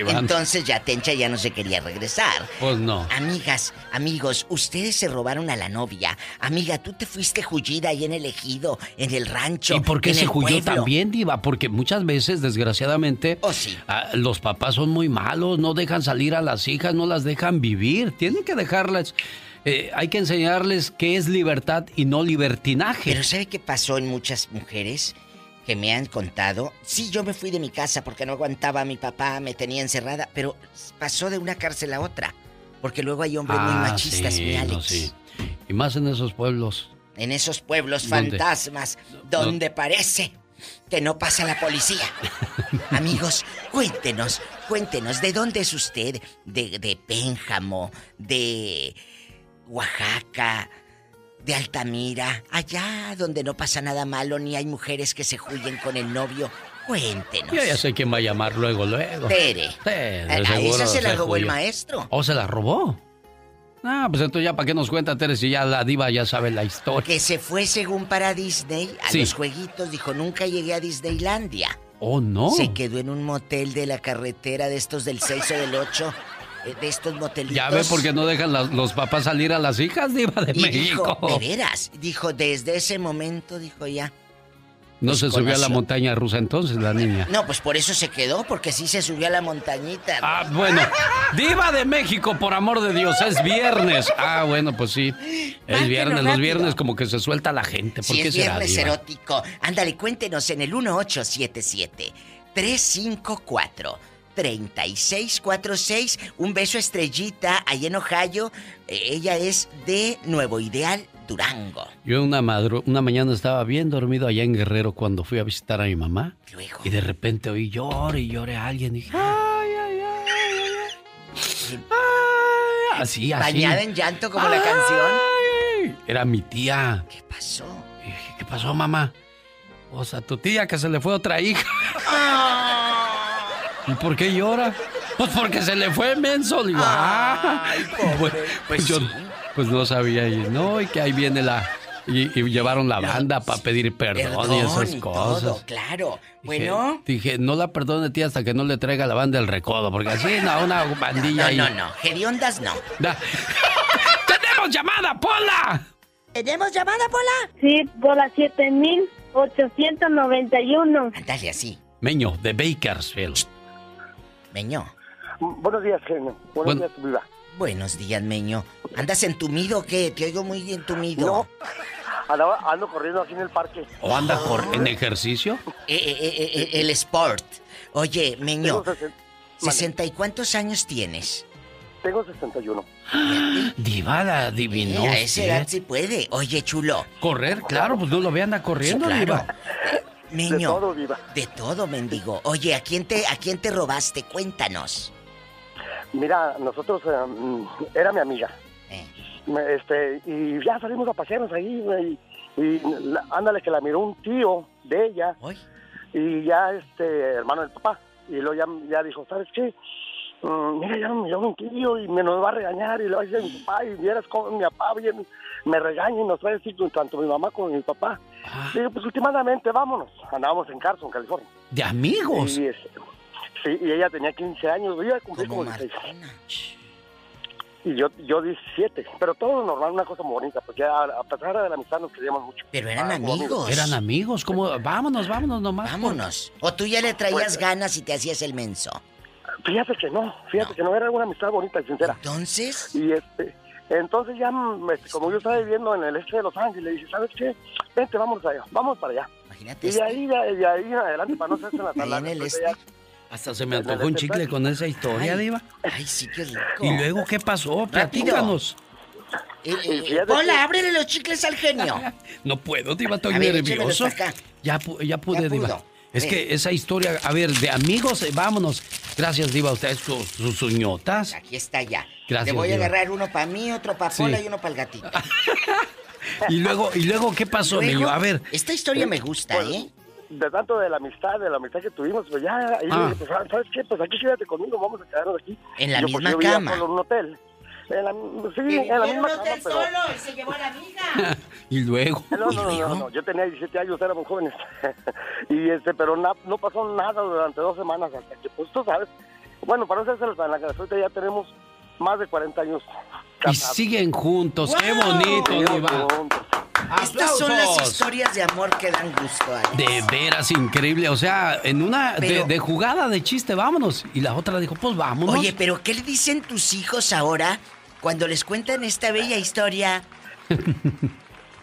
Entonces ya Tencha ya no se quería regresar. Pues no. Amigas, amigos, ustedes se robaron a la novia. Amiga, tú te fuiste jullida ahí en el ejido, en el rancho. ¿Y por qué en se huyó también, Diva? Porque muchas veces, desgraciadamente, Oh, sí. ah, los papás son muy malos, no dejan salir a las hijas, no las dejan vivir. Tienen que dejarlas. eh, hay que enseñarles qué es libertad y no libertinaje. Pero ¿sabe qué pasó en muchas mujeres que me han contado? Sí, yo me fui de mi casa porque no aguantaba a mi papá, me tenía encerrada, pero pasó de una cárcel a otra. Porque luego hay hombres muy Ah, machistas, sí, mi Alex. no, sí. Y más en esos pueblos. En esos pueblos ¿Dónde? fantasmas, donde parece que no pasa la policía. Amigos, cuéntenos, cuéntenos, ¿de dónde es usted? ¿De, de Pénjamo? ¿De Oaxaca? ¿De Altamira? Allá donde no pasa nada malo ni hay mujeres que se huyen con el novio. Cuéntenos. Yo ya sé quién va a llamar luego, luego. Tere. De A- esa se la robó el maestro. ¿O se la robó? Ah, pues entonces ya para qué nos cuenta Tere si ya la diva ya sabe la historia. Que se fue según para Disney a Sí. los jueguitos. Dijo, nunca llegué a Disneylandia. Oh, no. Se quedó en un motel de la carretera de estos del 6 o del 8. De estos motelitos. Ya ve por qué no dejan las- los papás salir a las hijas, diva de Y México. dijo, de veras, dijo, desde ese momento, dijo ya. no pues se subió a la montaña rusa entonces la niña. No, pues por eso se quedó, porque sí se subió a la montañita. Ah, bueno. Diva de México, por amor de Dios, es viernes. Ah, bueno, pues sí. Es viernes. Los viernes como que se suelta la gente. ¿Por Si qué es será, viernes diva? erótico. Ándale, cuéntenos en el 1877 354 3646. Un beso estrellita ahí en Ohio. Eh, Ella es de Nuevo Ideal, Durango. Yo una, madru- una mañana estaba bien dormido allá en Guerrero cuando fui a visitar a mi mamá. Y de repente oí llore y llore a alguien. Y dije, ay, ay, ay, ay, Así, así. Bañada en llanto como la canción. Era mi tía. ¿Qué pasó? Dije, ¿qué pasó, mamá? O sea, tu tía que se le fue otra hija. ¿Y por qué llora? Pues porque se le fue menso. Digo, ah. Pues, pues yo pues no sabía. Y no, y que ahí viene la. Y, y llevaron la banda para pedir perdón, y esas y cosas. todo, claro. Bueno. Dije, no la perdone, tía, hasta que no le traiga la banda el recodo, porque así, no, una bandilla No, ahí. no, no. Hediondas no. Da- ¡Tenemos llamada, Pola! ¿Tenemos llamada, Pola? Sí, Pola 7891. Ándale así. Meño, de Bakersfield. Meño. Buenos días, genio. Buenos Buen- días, viva. Buenos días, Meño. ¿Andas entumido o qué? Te oigo muy entumido. No. Andaba, ando corriendo aquí en el parque. ¿O anda por, en ejercicio? Eh, eh, eh, eh, el sport. Oye, Meño, Tengo, sesen- ¿sesenta y cuántos años tienes? tengo 61. Diva, la adivinó. Eh, a esa edad sí puede. Oye, chulo. Correr, claro, pues no lo ve, anda corriendo, Sí, claro. Diva. De todo, viva. De todo, mendigo. Oye, ¿a quién te, a quién te robaste? Cuéntanos. Mira, nosotros, mm, era mi amiga. Eh. Me- Este, y ya salimos a pasearnos ahí. Y la- ándale, que la miró un tío de ella. Y ya, este, hermano del papá. Y luego ya, ya dijo, ¿sabes qué? Mm, mira, ya me miró un tío y me nos va a regañar. Y le va a decir a mi papá, y vieras cómo mi papá bien me regaña y nos va a decir tanto mi mamá como mi papá. Digo, pues últimamente vámonos. Andábamos en Carson, California. ¿De amigos? Y, este, sí, y ella tenía 15 años, yo ya cumplí como 16. Y yo, yo 17, pero todo normal, una cosa muy bonita, porque a, a pesar de la amistad nos queríamos mucho. Pero eran Ah, amigos. Eran amigos, como vámonos, vámonos nomás. Vámonos. O tú ya le traías ganas y te hacías el menso. Fíjate que no, fíjate que no era una amistad bonita y sincera. Entonces. Y este, entonces ya, mm, este, como yo estaba viviendo en el este de Los Ángeles, dije, ¿sabes qué? Vente, vamos allá, vamos para allá. Imagínate. Y de ahí, de, de ahí en adelante, para no hacerse la Ahí en tarde. el este. Hasta se me antojó un chicle con esa historia, Ay. Diva. Ay, sí, qué rico. ¿Y luego qué pasó? Platícanos. Eh, eh, Hola, ábrele los chicles al genio. No puedo, Diva, estoy nervioso. Ya, pu- ya pude, Ya Diva. Es que esa historia, a ver, de amigos, eh, vámonos. Gracias, Diva, ustedes sus, sus uñotas. Aquí está ya. Gracias, Te voy a Diva. agarrar uno para mí, otro para Sí. Pola y uno para el gatito. Y luego, y luego, ¿qué pasó, niño? A ver. Esta historia me gusta, ¿eh? de tanto de la amistad, de la amistad que tuvimos, pues ya, ahí Ah. dije, pues, ¿sabes qué? Pues aquí quédate conmigo, vamos a quedarnos aquí. En la Yo, pues, misma yo vivía cama. en un hotel. En la, sí, en la misma cama, pero... y se llevó a la amiga. y luego. No, no, no, no, no, yo tenía 17 años, éramos jóvenes. y este, pero na- no pasó nada durante dos semanas hasta que, pues tú sabes. Bueno, para no hacerse la ahorita ya tenemos más de 40 años. Y siguen juntos. ¡Qué bonito, Diva! Estas son las historias de amor que dan gusto. Alex. De veras increíble. O sea, en una de- de, jugada de chiste, vámonos. Y la otra dijo, pues vámonos. Oye, pero ¿qué le dicen tus hijos ahora cuando les cuentan esta bella historia?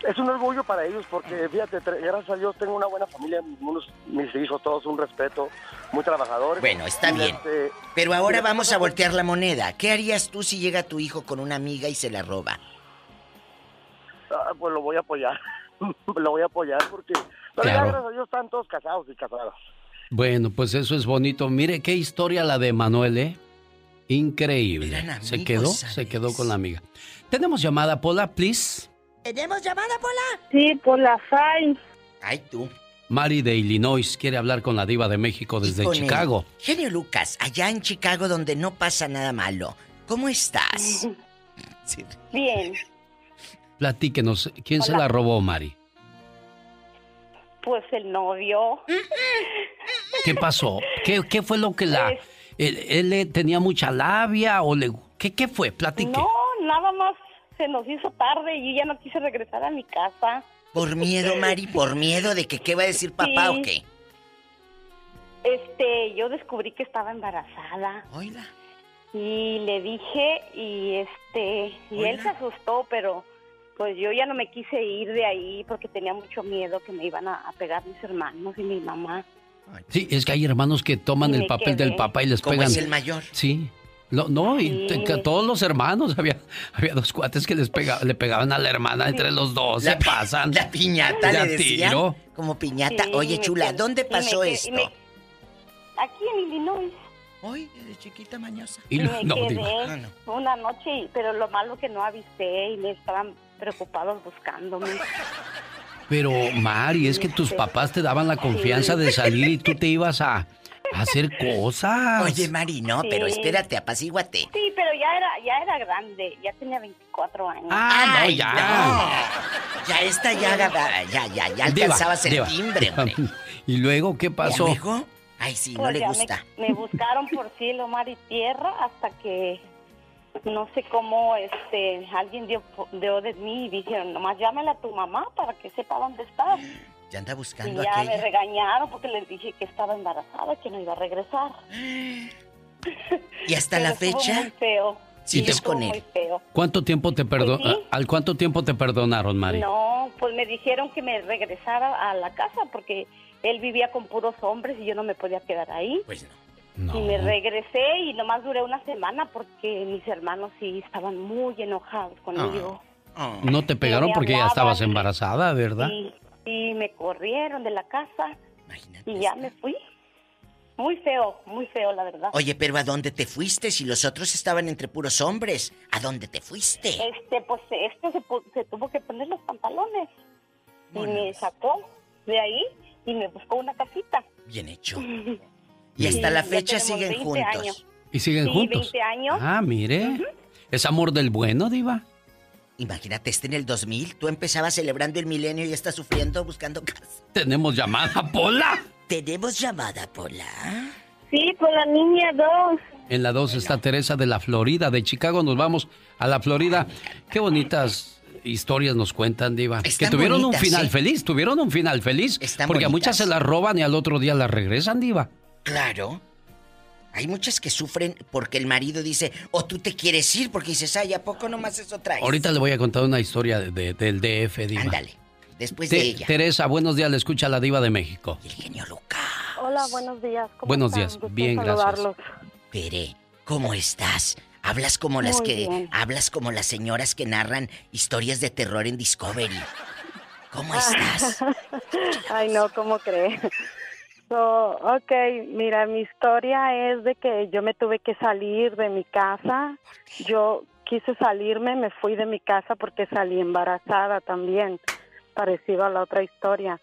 Es un orgullo para ellos porque, fíjate, gracias a Dios tengo una buena familia, unos, mis hijos todos un respeto, muy trabajadores. Bueno, está bien. este, Pero ahora vamos a voltear la moneda. ¿Qué harías tú si llega tu hijo con una amiga y se la roba? ah, pues lo voy a apoyar, lo voy a apoyar porque, pero ya Claro. gracias a Dios están todos casados y casadas. Bueno, pues eso es bonito. Mire qué historia la de Manuel, ¿eh? Increíble. Eran Se quedó, ¿sabes? se quedó con la amiga. Tenemos llamada, Pola, please. ¿Tenemos llamada, Pola? Sí, por la FAI. Ay, tú. Mari de Illinois quiere hablar con la diva de México desde Con él. Chicago. Genio Lucas, allá en Chicago donde no pasa nada malo. ¿Cómo estás? Sí. Bien, Platíquenos, ¿quién se la robó, Mari? pues el novio. ¿Qué pasó? ¿Qué, qué fue lo que la... Él, tenía mucha labia o le... ¿Qué, qué fue? Platique. No, nada más se nos hizo tarde y yo ya no quise regresar a mi casa. Por miedo, Mari, por miedo de que qué va a decir papá Sí. o qué. Este, yo descubrí que estaba embarazada. Oiga. Y le dije y este, y él se asustó, pero pues yo ya no me quise ir de ahí porque tenía mucho miedo que me iban a, a pegar mis hermanos y mi mamá. Sí, es que hay hermanos que toman el papel quedé. del papá y les Como pegan. es el mayor. Sí. No, no, y Sí. te- que todos los hermanos, había, había dos cuates que les pega, le pegaban a la hermana entre los dos, se La- pasan. La piñata Ya le tiro. Como piñata. Sí, Oye, chula, quedé- ¿dónde me pasó esto? me- Aquí en Illinois. Hoy, desde chiquita mañosa. Y lo- me no, quedé. Ah, no. una noche, y- pero lo malo que no avisé y me estaban preocupados buscándome. Pero, Mari, es que tus papás te daban la confianza de salir y tú te ibas a, a hacer cosas. Oye, Mari, no, pero espérate, apacíguate. Sí, pero ya era, ya era grande, ya tenía 24 años. Ah, no, ya. no. Ya está, ya, ya, ya, ya, ya Diva, alcanzabas el diva. timbre, hombre. ¿Y luego qué ¿Y pasó? luego? Ay, sí, no Pues le gusta. Me, me buscaron por cielo, mar y tierra hasta que no sé cómo este alguien dio, dio de mí y dijeron, nomás llámale a tu mamá para que sepa dónde estás. Ya anda Y buscando ya me aquella. regañaron porque les dije que estaba embarazada, que no iba a regresar. Y hasta Pero la fecha, muy feo. sigues Estuvo con muy él. feo. ¿Cuánto tiempo te perdon Pues sí. ¿Al cuánto tiempo te perdonaron, Mari? No, pues me dijeron que me regresara a la casa porque él vivía con puros hombres y yo no me podía quedar ahí. Pues no. No. Y me regresé y nomás duré una semana porque mis hermanos sí estaban muy enojados conmigo. Oh. No te pegaron porque ya estabas embarazada, ¿verdad? Y, y me corrieron de la casa Imagínate. y ya me fui. Muy feo, muy feo, la verdad. Oye, pero ¿a dónde te fuiste? Si los otros estaban entre puros hombres, ¿a dónde te fuiste? Este, pues este se, se tuvo que poner los pantalones y me sacó de ahí y me buscó una casita. Bien hecho. Y hasta la fecha siguen 20 juntos. años. ¿Y siguen Sí, juntos? 20 años. Ah, mire. ¿Es amor del bueno, Diva? Imagínate, este en el 2000, tú empezabas celebrando el milenio y ya estás sufriendo buscando casa. Tenemos llamada, Pola. ¿Tenemos llamada, Pola? Sí, por la niña 2. En la 2 está Teresa de la Florida, de Chicago. Nos vamos a la Florida. Qué bonitas historias nos cuentan, Diva. Están que tuvieron bonitas, un final ¿sí? feliz, tuvieron un final feliz. Están porque a muchas se las roban y al otro día las regresan, Diva. Claro. Hay muchas que sufren porque el marido dice, o tú te quieres ir porque dices, ay, ¿a poco nomás eso traes? Ahorita le voy a contar una historia de- de- del DF, Diva. Ándale, después Te- de ella. Teresa, buenos días, le escucha la Diva de México. El genio Lucas. Hola, buenos días. ¿cómo Buenos están? días, Gusto bien, gracias. Tere, ¿cómo estás? Hablas como las Muy que bien. hablas como las señoras que narran historias de terror en Discovery. ¿Cómo estás? Ay, no, ¿cómo crees? So, ok, mira, mi historia es de que yo me tuve que salir de mi casa. Yo quise salirme, me fui de mi casa porque salí embarazada también, parecido a la otra historia.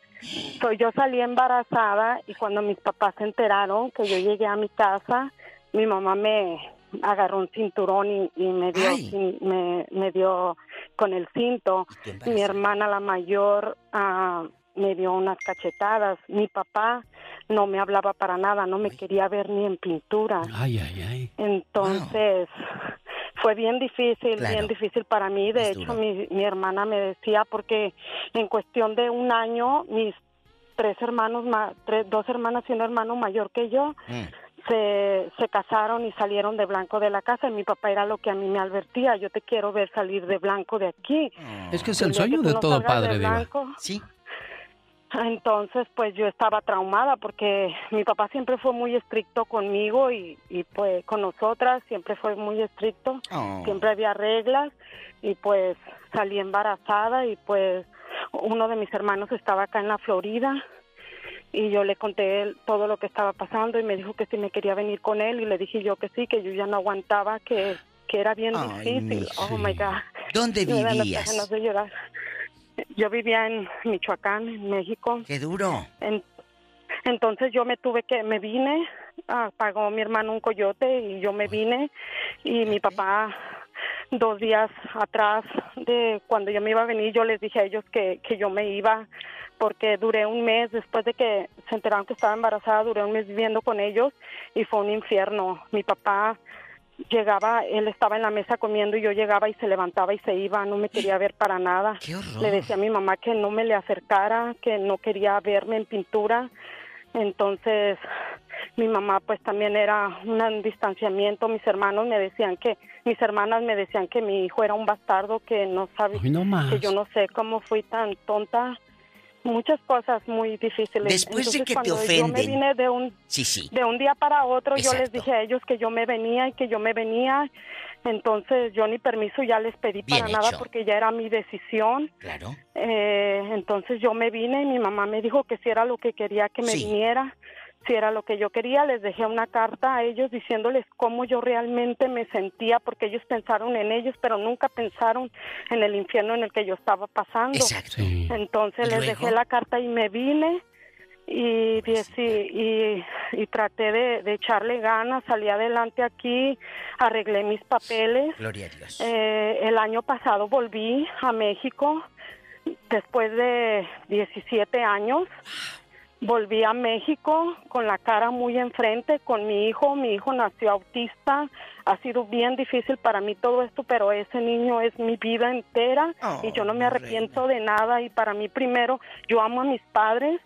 So, yo salí embarazada y cuando mis papás se enteraron que yo llegué a mi casa, mi mamá me agarró un cinturón y, y me dio me, me dio con el cinto. Mi hermana la mayor ah, me dio unas cachetadas. Mi papá no me hablaba para nada, no me quería ver ni en pintura. Ay, ay, ay. Entonces, fue bien difícil, Claro. bien difícil para mí. De Es hecho, mi, mi hermana me decía, porque en cuestión de un año, mis tres hermanos, ma- tres, dos hermanas y un hermano mayor que yo, se, se casaron y salieron de blanco de la casa. Y mi papá era lo que a mí me advertía, yo te quiero ver salir de blanco de aquí. Es que es El sueño de no todo salgas de padre, Diva. blanco, entonces, pues yo estaba traumada porque mi papá siempre fue muy estricto conmigo y, y pues con nosotras siempre fue muy estricto. Oh. Siempre había reglas y pues salí embarazada y pues uno de mis hermanos estaba acá en la Florida y yo le conté él todo lo que estaba pasando y me dijo que si me quería venir con él y le dije yo que sí, que yo ya no aguantaba, que, que era bien Ay, difícil. Oh my God. ¿Dónde vivías? llorar. Yo vivía en Michoacán, en México. Qué duro. En- entonces yo me tuve que, me vine, ah, pagó mi hermano un coyote y yo me vine y mi papá dos días atrás de cuando yo me iba a venir yo les dije a ellos que, que yo me iba porque duré un mes después de que se enteraron que estaba embarazada, duré un mes viviendo con ellos y fue un infierno. Mi papá llegaba, él estaba en la mesa comiendo y yo llegaba y se levantaba y se iba, no me quería ver para nada. Le decía a mi mamá que no me le acercara, que no quería verme en pintura. Entonces, mi mamá pues también era un distanciamiento, mis hermanos me decían que mis hermanas me decían que mi hijo era un bastardo, que no sabía no que yo no sé cómo fui tan tonta. Muchas cosas muy difíciles. Después de Entonces, que te cuando Yo me ofenden. vine de un Sí, sí. de un día para otro yo les Exacto. dije a ellos que yo me venía y que yo me venía. Entonces yo ni permiso ya les pedí Bien para nada porque ya era mi decisión. Claro. Eh, entonces yo me vine y mi mamá me dijo que si era lo que quería que me Sí. viniera, si era lo que yo quería, les dejé una carta a ellos diciéndoles cómo yo realmente me sentía porque ellos pensaron en ellos, pero nunca pensaron en el infierno en el que yo estaba pasando. Exacto. Entonces ¿Y les dejé la carta y me vine y, y, y traté de, de echarle ganas, salí adelante aquí, arreglé mis papeles. Gloria a Dios. Eh, el año pasado volví a México después de 17 años. Volví a México con la cara muy enfrente con mi hijo. Mi hijo nació autista. Ha sido bien difícil para mí todo esto, pero ese niño es mi vida entera y yo no me arrepiento de nada. Y para mí primero, yo amo a mis padres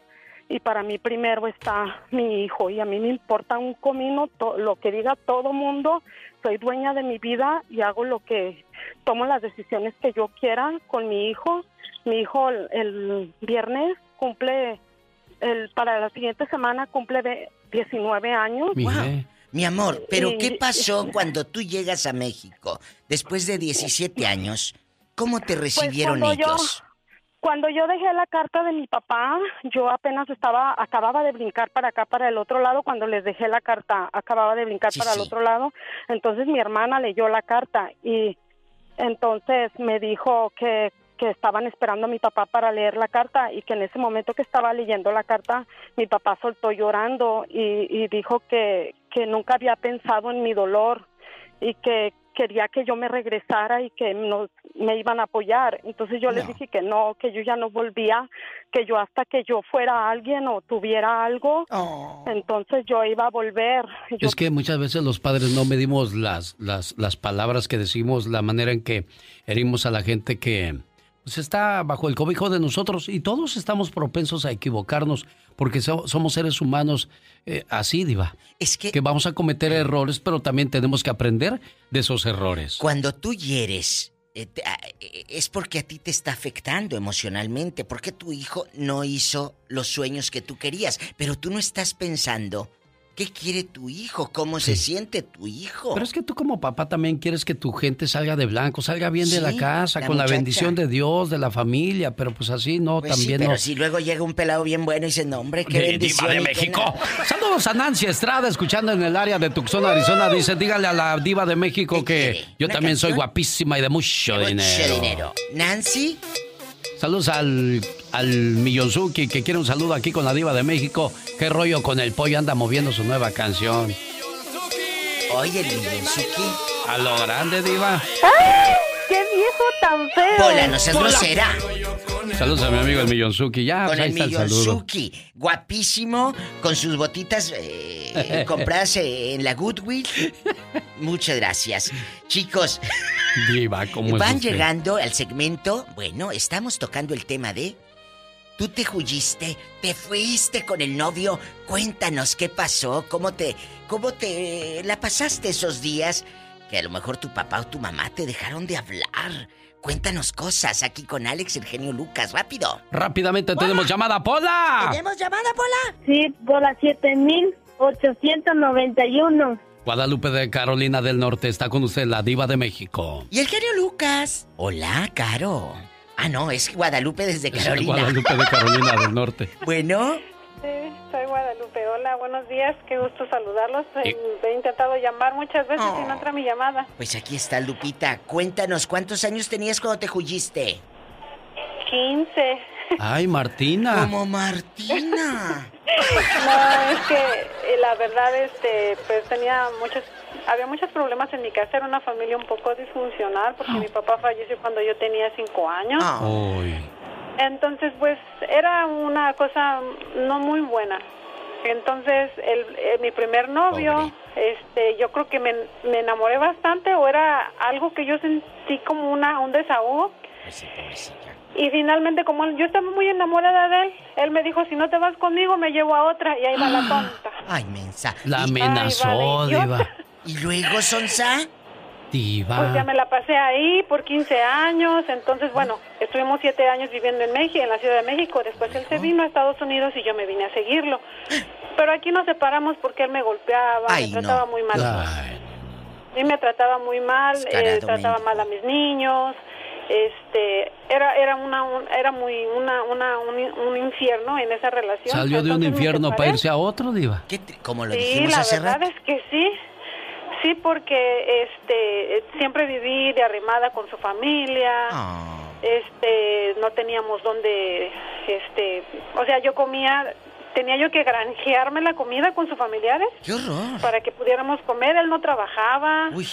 y para mí primero está mi hijo y a mí me importa un comino to- lo que diga todo mundo. Soy dueña de mi vida y hago lo que tomo las decisiones que yo quiera con mi hijo. Mi hijo el, el viernes cumple el para la siguiente semana cumple de 19 años. Wow. Mi amor, pero Y- ¿qué pasó cuando tú llegas a México después de 17 años? ¿Cómo te recibieron Pues cuando ellos? Yo, cuando yo dejé la carta de mi papá, yo apenas estaba, acababa de brincar para acá, para el otro lado, cuando les dejé la carta, acababa de brincar Sí, para el otro lado, entonces mi hermana leyó la carta y entonces me dijo que, que estaban esperando a mi papá para leer la carta y que en ese momento que estaba leyendo la carta, mi papá soltó llorando y, y dijo que, que nunca había pensado en mi dolor y que quería que yo me regresara y que nos, me iban a apoyar. Entonces yo les No. dije que no, que yo ya no volvía, que yo hasta que yo fuera alguien o tuviera algo, entonces yo iba a volver. Yo Es que muchas veces los padres no medimos las, las, las palabras que decimos, la manera en que herimos a la gente que pues, está bajo el cobijo de nosotros y todos estamos propensos a equivocarnos porque so- somos seres humanos eh, así, Diva. Es que... vamos a cometer errores, pero también tenemos que aprender de esos errores. Cuando tú hieres, eh, ah, eh, es porque a ti te está afectando emocionalmente, porque tu hijo no hizo los sueños que tú querías, pero tú no estás pensando qué quiere tu hijo, cómo se siente tu hijo. Pero es que tú como papá también quieres que tu gente salga de blanco, salga bien de la Sí, casa, la con muchacha. la bendición de Dios, de la familia, pero pues así no, Pues sí, también pero no. si luego llega un pelado bien bueno y dice, no, hombre, qué De bendición. Diva de México. nada". Saludos a Nancy Estrada, escuchando en el área de Tucson, Arizona. Dice, dígale a la diva de México que yo ¿Una también soy guapísima y de mucho, Mucho dinero. dinero. Nancy, Saludos al, al Millonzuki que quiere un saludo aquí con la diva de México. ¿Qué rollo con el pollo? Anda moviendo su nueva canción. Oye, el Millonzuki. A lo grande, diva. ¡Ay! ¡Qué viejo tan feo! Pola, no seas grosera. Saludos a mi amigo el Millonzuki. Ya, Con pues, ahí el está el saludo. Millonzuki. Guapísimo, con sus botitas eh, compradas eh, en la Goodwill. Muchas gracias. Chicos, Diva, ¿cómo van llegando al segmento. Bueno, estamos tocando el tema de. Tú te huyiste, te fuiste con el novio. Cuéntanos qué pasó, cómo te, cómo te la pasaste esos días que a lo mejor tu papá o tu mamá te dejaron de hablar. Cuéntanos cosas aquí con Alex, el genio Lucas, rápido. Rápidamente tenemos llamada, Pola. ¿Tenemos llamada, Pola? Sí, por la 7891. Guadalupe de Carolina del Norte está con usted, la diva de México. Y el genio Lucas. Hola, Caro. Ah, no, es Guadalupe desde Carolina. Guadalupe de Carolina del Norte. Bueno, Sí, soy Guadalupe. Hola, buenos días. Qué gusto saludarlos. Y- Eh, He intentado llamar muchas veces y no entra mi llamada. pues aquí está Lupita. Cuéntanos, ¿cuántos años tenías cuando te huyiste? 15. Ay, Martina. Como Martina. No, es que eh, la verdad, este, pues tenía muchos, había muchos problemas en mi casa. Era una familia un poco disfuncional porque mi papá falleció cuando yo tenía cinco años. Ay. Entonces, pues era una cosa no muy buena. Entonces, el, eh, mi primer novio, este, yo creo que me, me enamoré bastante o era algo que yo sentí como una un desahogo. Y finalmente, como yo estaba muy enamorada de él, él me dijo, si no te vas conmigo, me llevo a otra. Y ahí va la tonta. Ay, mensa. La amenazó, Ay, vale, diva. ¿Y luego, Sonsa? Diva. Pues ya me la pasé ahí por 15 años, entonces bueno, estuvimos 7 años viviendo en México, en la Ciudad de México, después él se vino a Estados Unidos y yo me vine a seguirlo. Pero aquí nos separamos porque él me golpeaba, Ay, me trataba no. muy mal. Ay, Y me trataba muy mal, eh, trataba mal a mis niños. Este, era era una un- era muy una una un, un infierno en esa relación. Salió de un infierno para irse a otro, diva. Como lo Sí, dijimos la hace verdad rato. es que sí. Sí, porque este siempre viví de arrimada con su familia. Ah. Este, no teníamos donde este, o sea, yo comía tenía yo que granjearme la comida con sus familiares ¡Qué horror! para que pudiéramos comer, él no trabajaba. Uy.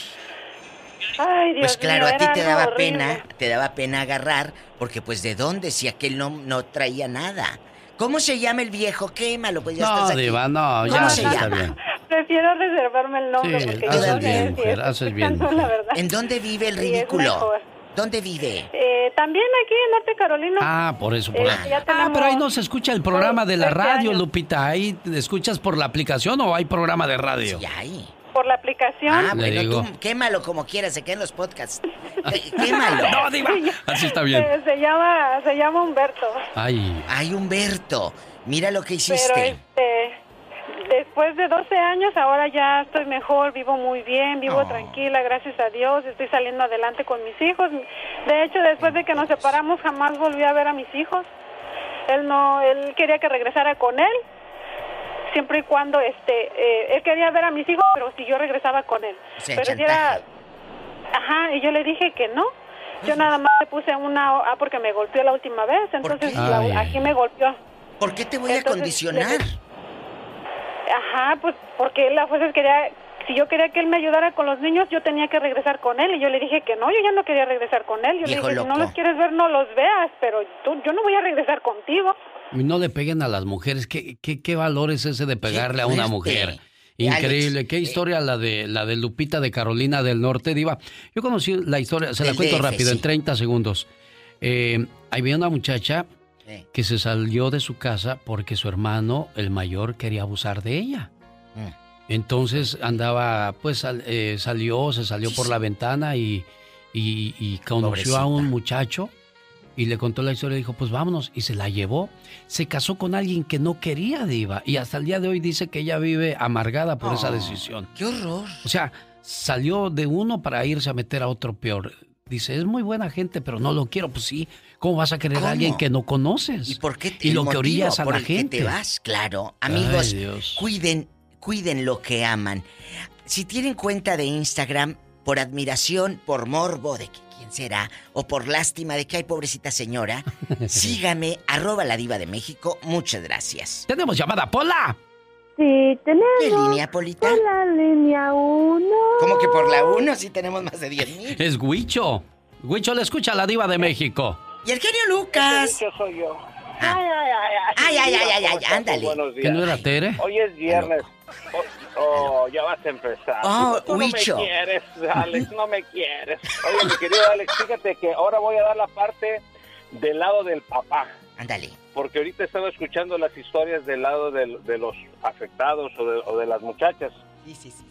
Ay, Dios Pues claro, mío, a ti te daba horrible. pena, te daba pena agarrar, porque pues de dónde si aquel no, no traía nada. ¿Cómo se llama el viejo? Quémalo, pues ya No, estás aquí. diva, no, ya ¿Cómo sí se está llama? bien. Prefiero reservarme el nombre Sí, porque haces yo no sé bien, mujer, haces bien, la verdad. ¿En dónde vive el ridículo? ¿Dónde vive? Eh, también aquí en Norte Carolina. Ah, por eso. Por Eh, ahí. Ah, pero ahí no se escucha el programa de la radio, años. Lupita. ¿Ahí escuchas por la aplicación o hay programa de radio? Sí, hay. Por la aplicación. Ah, bueno, digo. tú quémalo como quieras, se quedan los podcasts. Qué- Quémalo. No, diva. Así está bien. Se llama se llama Humberto. Ay, Ay, Humberto, mira lo que hiciste. Pero este después de 12 años ahora ya estoy mejor, vivo muy bien, vivo Oh. tranquila, gracias a Dios, estoy saliendo adelante con mis hijos. De hecho, después de que nos separamos jamás volví a ver a mis hijos. Él no él quería que regresara con él. Siempre y cuando este eh, él quería ver a mis hijos, pero si yo regresaba con él. O sea, pero si era Ajá, y yo le dije que no. Yo nada más le puse una ah porque me golpeó la última vez, entonces la- Ay. aquí me golpeó. ¿Por qué te voy a condicionar? Ajá, pues porque él a fuerzas quería, si yo quería que él me ayudara con los niños, yo tenía que regresar con él y yo le dije que no, yo ya no quería regresar con él. Yo le dije, si loco. no los quieres ver, no los veas, pero tú, yo no voy a regresar contigo. no le peguen a las mujeres. ¿Qué, qué, qué valor es ese de pegarle a una mujer? Increíble. Alex, Qué eh. historia la de la de Lupita de Carolina del Norte, Diva. Yo conocí la historia, se la cuento DF, rápido, sí. en 30 segundos. Eh, había una muchacha Eh. que se salió de su casa porque su hermano, el mayor, quería abusar de ella. Entonces andaba, pues sal- eh, salió, se salió por la ventana y, y- y conoció a un muchacho y le contó la historia y dijo, pues vámonos. Y se la llevó. Se casó con alguien que no quería, Diva. Y hasta el día de hoy dice que ella vive amargada por esa decisión. ¡Qué horror! O sea, salió de uno para irse a meter a otro peor. Dice, es muy buena gente, pero no lo quiero. Pues sí, ¿cómo vas a querer ¿Cómo? a alguien que no conoces? ¿Y por qué Y el lo que orillas a por la el que gente. te vas? Claro. Amigos, Ay, cuiden, cuiden lo que aman. Si tienen cuenta de Instagram, por admiración, por morbo de que quién será, o por lástima de que hay pobrecita señora, sígame, arroba la diva de México. Muchas gracias. Tenemos llamada, Pola. Sí, tenemos. ¿Qué línea, Polita? Por la línea 1. ¿Cómo que por la 1? Sí tenemos más de 10 mil. Es Huicho. Huicho le escucha a la diva de México. Y el genio Lucas. Yo soy yo. Ay, ay, ay, ay, ay, ay, ándale. Buenos ¿Que días. no era Tere? Hoy es viernes. Oh, oh, ya vas a empezar. Oh, Tú no me quieres, Alex, no me quieres. Oye, mi querido Alex, fíjate que ahora voy a dar la parte del lado del papá. Ándale. Porque ahorita estaba escuchando las historias del lado del- de, los afectados o de, o de las muchachas.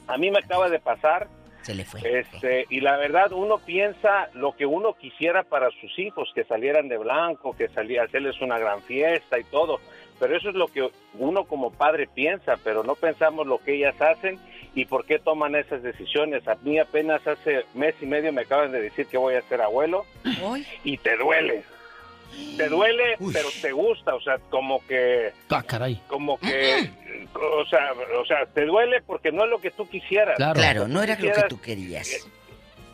A mí me acaba de pasar. Se le fue. Este, y la verdad, uno piensa lo que uno quisiera para sus hijos, que salieran de blanco, que salía hacerles una gran fiesta y todo. Pero eso es lo que uno como padre piensa, pero no pensamos lo que ellas hacen y por qué toman esas decisiones. A mí apenas hace mes y medio me acaban de decir que voy a ser abuelo y te duele. Te duele, pero te gusta, o sea, como que Ah, caray. como que o sea, o sea, te duele porque no es lo que tú quisieras. Claro, no era lo que tú querías.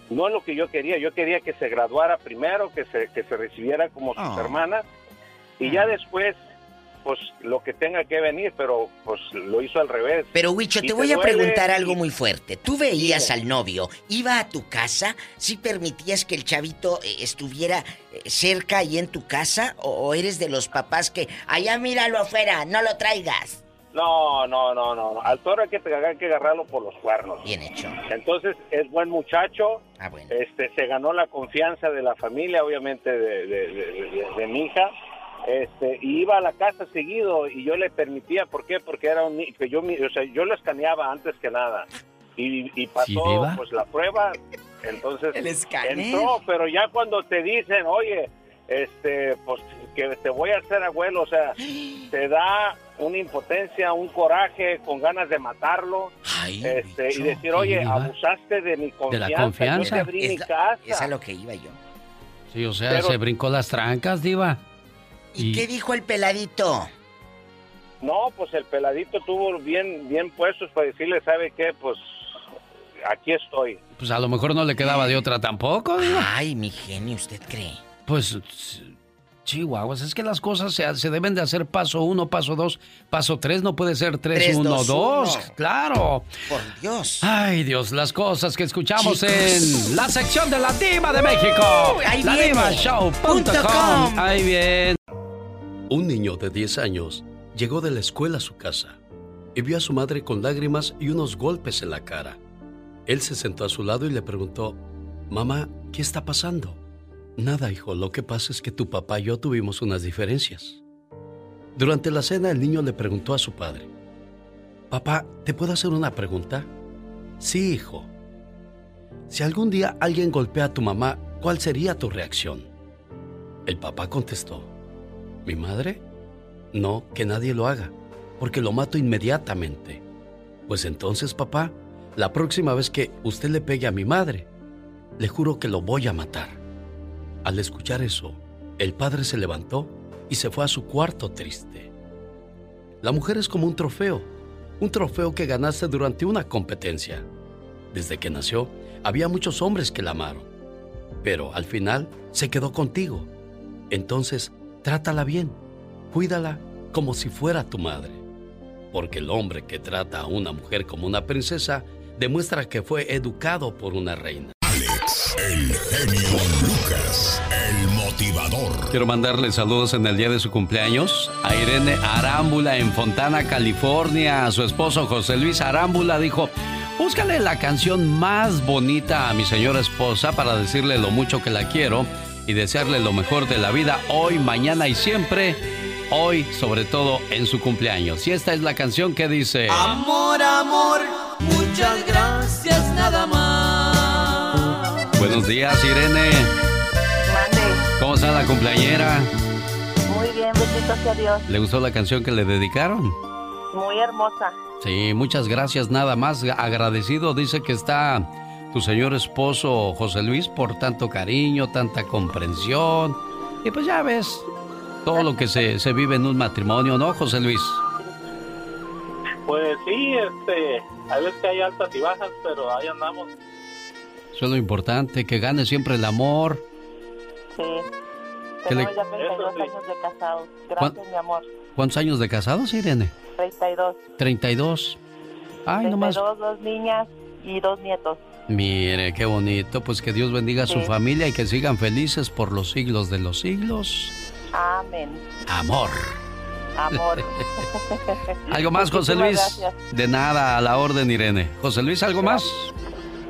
no es lo que yo quería. Yo quería que se graduara primero, que se, que se recibiera como sus Ah. hermanas y ya después, pues lo que tenga que venir, pero pues lo hizo al revés. Pero Huicho, te voy a preguntar y- algo muy fuerte. ¿Tú veías al novio? ¿Iba a tu casa? ¿Sí permitías que el chavito eh, estuviera eh, cerca y en tu casa? ¿O eres de los papás que, allá míralo afuera, no lo traigas? No, no, no, no. Al toro hay que, hay que agarrarlo por los cuernos. Bien hecho. Entonces es buen muchacho. Ah, bueno. Este se ganó la confianza de la familia, obviamente de, de- de- de- de mi hija. Este, y iba a la casa seguido y yo le permitía, ¿por qué? Porque era un que yo, mi- o sea, yo lo escaneaba antes que nada. Y, y pasó Diva? pues la prueba, entonces El entró, pero ya cuando te dicen, oye, este, pues que te voy a hacer abuelo, o sea, te da una impotencia, un coraje, con ganas de matarlo, este, y decir, oye, abusaste de mi confianza, confianza. yo te abrí Es mi la- casa. Es a lo que iba yo. Sí, o sea, Pero- se brincó las trancas, diva. ¿Y qué dijo el peladito? No, pues el peladito tuvo bien, bien puestos para decirle, ¿sabe qué? Pues aquí estoy. Pues a lo mejor no le quedaba de otra tampoco, diva. Ay, mi genio, ¿usted cree? Pues, chihuahuas, es que las cosas se, se deben de hacer paso uno, paso dos, paso tres, no puede ser tres, Tres, uno, dos, dos. uno. Claro. Por Dios. Ay, Dios, las cosas que escuchamos Chicos. en la sección de la diva de México. Ahí la com. Ahí bien. Un niño de 10 años llegó de la escuela a su casa y vio a su madre con lágrimas y unos golpes en la cara. Él se sentó a su lado y le preguntó, Mamá, ¿qué está pasando? Nada, hijo, lo que pasa es que tu papá y yo tuvimos unas diferencias. Durante la cena el niño le preguntó a su padre, Papá, ¿te puedo hacer una pregunta? Sí, hijo. Si algún día alguien golpea a tu mamá, ¿cuál sería tu reacción? El papá contestó, ¿mi madre? No, que nadie lo haga, porque lo mato inmediatamente. Pues entonces, papá, la próxima vez que usted le pegue a mi madre, le juro que lo voy a matar. Al escuchar eso, el padre se levantó y se fue a su cuarto triste. La mujer es como un trofeo, un trofeo que ganaste durante una competencia. Desde que nació, había muchos hombres que la amaron, pero al final se quedó contigo. Entonces, trátala bien, cuídala como si fuera tu madre. Porque el hombre que trata a una mujer como una princesa demuestra que fue educado por una reina. Alex, el genio Lucas, el motivador. Quiero mandarle saludos en el día de su cumpleaños a Irene Arámbula en Fontana, California. A su esposo José Luis Arámbula dijo, búscale la canción más bonita a mi señora esposa para decirle lo mucho que la quiero y desearle lo mejor de la vida hoy, mañana y siempre. Hoy, sobre todo en su cumpleaños. Y esta es la canción que dice... Amor, amor, muchas gracias nada más. Buenos días, Irene. ¿Cómo está la cumpleañera? Muy bien, bendito sea Dios. ¿Le gustó la canción que le dedicaron? Muy hermosa. Sí, muchas gracias. Nada más agradecido. Dice que está tu señor esposo José Luis por tanto cariño, tanta comprensión. Y pues ya ves todo lo que se, se vive en un matrimonio, ¿no, José Luis? Pues sí, este, a veces que hay altas y bajas, pero ahí andamos. Eso es lo importante, que gane siempre el amor. Sí. Tenemos ya 32 años de casados. Gracias, mi amor. ¿Cuántos años de casados, Irene? 32. 32. Ay, 32, nomás. dos niñas y dos nietos. Mire, qué bonito. Pues que Dios bendiga a su Sí. familia y que sigan felices por los siglos de los siglos. Amén. Amor. Amor. ¿Algo más, José Luis? gracias. De nada, a la orden, Irene. José Luis, ¿algo más?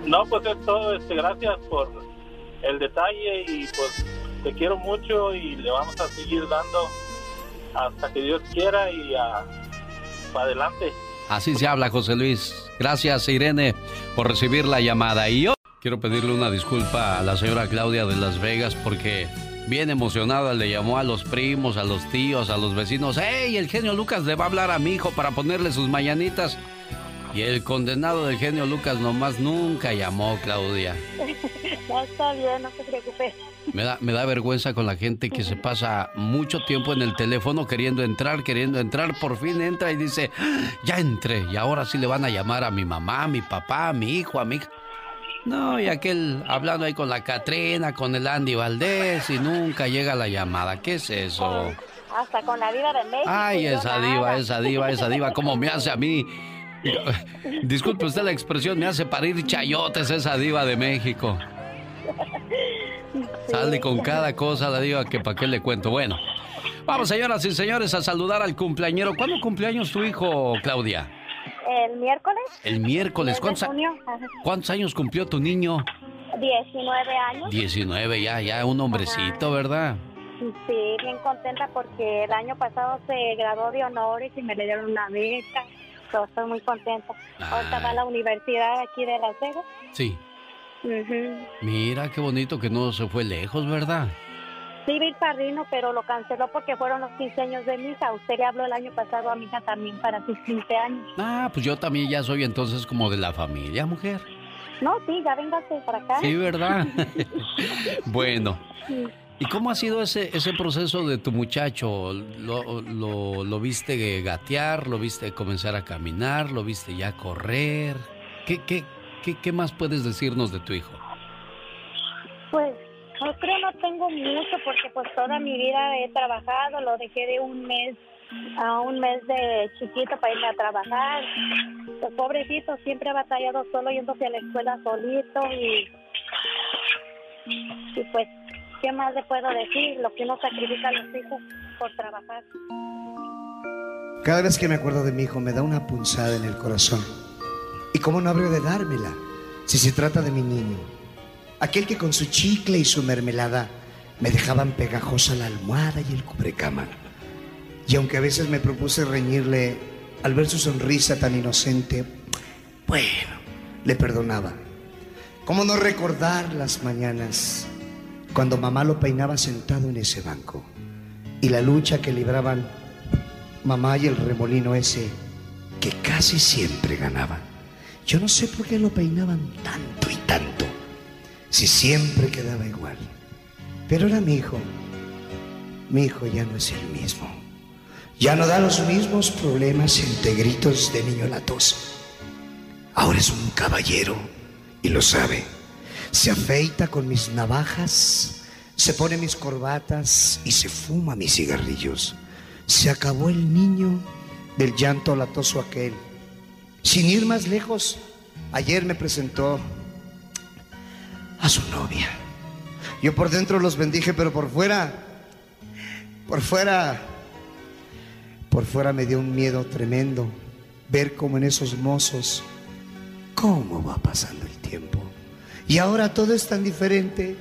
No, pues es todo. Este, gracias por el detalle y pues te quiero mucho y le vamos a seguir dando hasta que Dios quiera y a, para adelante. Así se habla, José Luis. Gracias, Irene, por recibir la llamada. Y yo quiero pedirle una disculpa a la señora Claudia de Las Vegas porque bien emocionada le llamó a los primos, a los tíos, a los vecinos. ¡Ey, el genio Lucas le va a hablar a mi hijo para ponerle sus mañanitas! Y el condenado del genio Lucas nomás nunca llamó, Claudia. No, está bien, no se preocupe. Me da, me da vergüenza con la gente que se pasa mucho tiempo en el teléfono queriendo entrar, queriendo entrar, por fin entra y dice, "Ah, ya entré, y ahora sí le van a llamar a mi mamá, a mi papá, a mi hijo, a mi hija. No, y aquel hablando ahí con la Catrina, con el Andy Valdés, y nunca llega la llamada. ¿Qué es eso? Hasta con la diva de México. Ay, esa diva, esa diva, esa diva, ¿cómo me hace a mí? Disculpe usted la expresión, me hace parir chayotes esa diva de México. Sale con cada cosa la diva que para qué le cuento. Bueno, vamos señoras y señores a saludar al cumpleañero. ¿Cuándo cumpleaños tu hijo, Claudia? El miércoles. El miércoles. ¿Cuántos, cuántos años cumplió tu niño? 19 años. 19, ya, ya, un hombrecito, ¿verdad? Sí, bien contenta porque el año pasado se graduó de honores y me le dieron una beca. Yo estoy muy contenta. Ahorita va a la universidad aquí de Las Vegas. Sí. Mira, qué bonito que no se fue lejos, ¿verdad? Sí, vi el padrino, pero lo canceló porque fueron los 15 años de mi hija. Usted le habló el año pasado a mi hija también para sus 15 años. Ah, pues yo también ya soy entonces como de la familia, mujer. No, sí, ya véngase para acá. Sí, ¿verdad? bueno. Sí. ¿Y cómo ha sido ese, ese proceso de tu muchacho? ¿Lo, lo, lo viste gatear? ¿Lo viste comenzar a caminar? ¿Lo viste ya correr? ¿Qué, qué, qué, qué más puedes decirnos de tu hijo? Pues yo creo no tengo mucho porque pues toda mi vida he trabajado, lo dejé de un mes a un mes de chiquito para irme a trabajar. Pues pobrecito, siempre ha batallado solo yéndose a la escuela solito y, y pues, ¿qué más le puedo decir? Lo que uno sacrifica a los hijos por trabajar. Cada vez que me acuerdo de mi hijo me da una punzada en el corazón. ¿Y cómo no habría de dármela si se trata de mi niño? Aquel que con su chicle y su mermelada me dejaban pegajosa la almohada y el cubrecama. Y aunque a veces me propuse reñirle al ver su sonrisa tan inocente, bueno, le perdonaba. ¿Cómo no recordar las mañanas cuando mamá lo peinaba sentado en ese banco? Y la lucha que libraban mamá y el remolino ese que casi siempre ganaba. Yo no sé por qué lo peinaban tanto y tanto, si siempre quedaba igual. Pero era mi hijo. Mi hijo ya no es el mismo. Ya no da los mismos problemas entre gritos de niño latoso. Ahora es un caballero y lo sabe. Se afeita con mis navajas, se pone mis corbatas y se fuma mis cigarrillos. Se acabó el niño del llanto latoso aquel. Sin ir más lejos, ayer me presentó a su novia. Yo por dentro los bendije, pero por fuera, por fuera, por fuera me dio un miedo tremendo ver cómo en esos mozos, cómo va pasando el tiempo. Y ahora todo es tan diferente.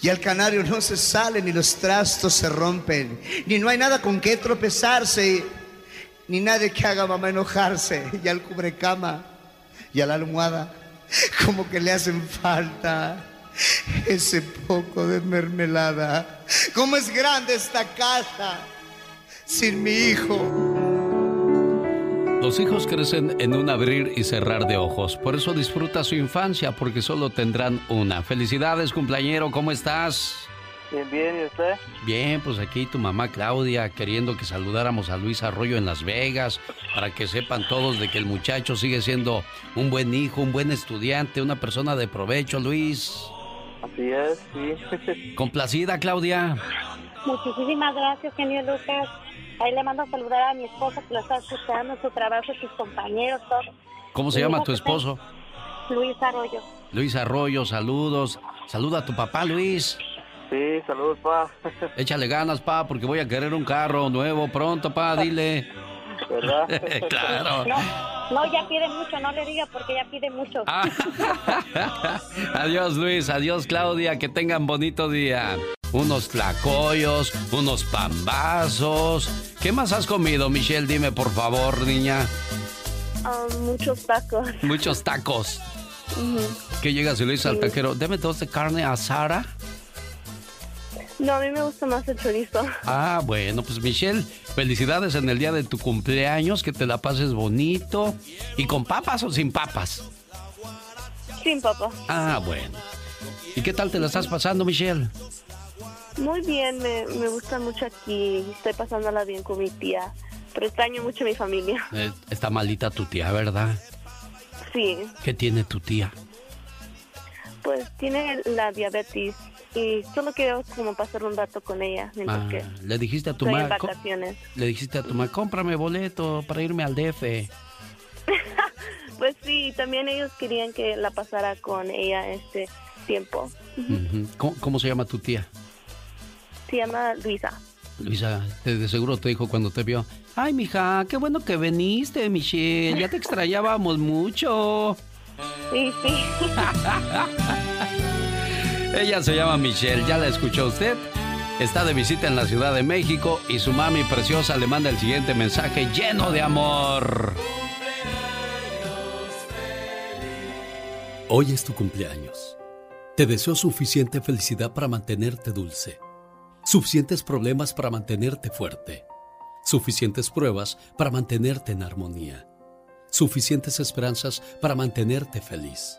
Y al canario no se sale, ni los trastos se rompen, ni no hay nada con qué tropezarse, ni nadie que haga mamá enojarse. Y al cubrecama y a la almohada, como que le hacen falta ese poco de mermelada. ¿Cómo es grande esta casa sin mi hijo? Los hijos crecen en un abrir y cerrar de ojos. Por eso disfruta su infancia, porque solo tendrán una. Felicidades, cumpleañero, ¿cómo estás? Bien, bien, ¿y usted? Bien, pues aquí tu mamá Claudia queriendo que saludáramos a Luis Arroyo en Las Vegas para que sepan todos de que el muchacho sigue siendo un buen hijo, un buen estudiante, una persona de provecho, Luis. Así es, sí. Complacida, Claudia. Muchísimas gracias, genio Lucas. Ahí le mando a saludar a mi esposa que lo está escuchando, su trabajo, sus compañeros, todo. ¿Cómo se llama tu esposo? Luis Arroyo. Luis Arroyo, saludos. Saluda a tu papá, Luis. Sí, saludos, pa. Échale ganas, pa, porque voy a querer un carro nuevo pronto, pa, dile. ¿Verdad? claro. No, ya pide mucho, no le diga porque ya pide mucho. Ah. adiós, Luis, adiós, Claudia, que tengan bonito día. Unos tlacoyos, unos pambazos. ¿Qué más has comido, Michelle? Dime, por favor, niña. Ah, muchos tacos. Muchos tacos. ¿Qué llegas y le dices al taquero? Deme dos de carne asada. No, a mí me gusta más el chorizo. Ah, bueno, pues Michelle, felicidades en el día de tu cumpleaños, que te la pases bonito. ¿Y con papas o sin papas? Sin papas. Ah, bueno. ¿Y qué tal te la estás pasando, Michelle? Muy bien, me, me gusta mucho aquí. Estoy pasándola bien con mi tía. Pero extraño mucho a mi familia. Eh, está malita tu tía, ¿verdad? Sí, ¿Qué tiene tu tía? pues tiene la diabetes y solo quiero como pasar un rato con ella mientras Ah, que le dijiste a tu mamá. Le dijiste a tu mamá, cómprame boleto para irme al DF. Pues sí, también ellos querían que la pasara con ella este tiempo. ¿Cómo, cómo se llama tu tía? Se llama Luisa. Luisa, de, de seguro te dijo cuando te vio. Ay, mija, qué bueno que viniste, Michelle. Ya te extrañábamos mucho. Sí, sí. Ella se llama Michelle, ¿ya la escuchó usted? Está de visita en la Ciudad de México y su mami preciosa le manda el siguiente mensaje lleno de amor. Hoy es tu cumpleaños. Te deseo suficiente felicidad para mantenerte dulce, suficientes problemas para mantenerte fuerte, suficientes pruebas para mantenerte en armonía, suficientes esperanzas para mantenerte feliz,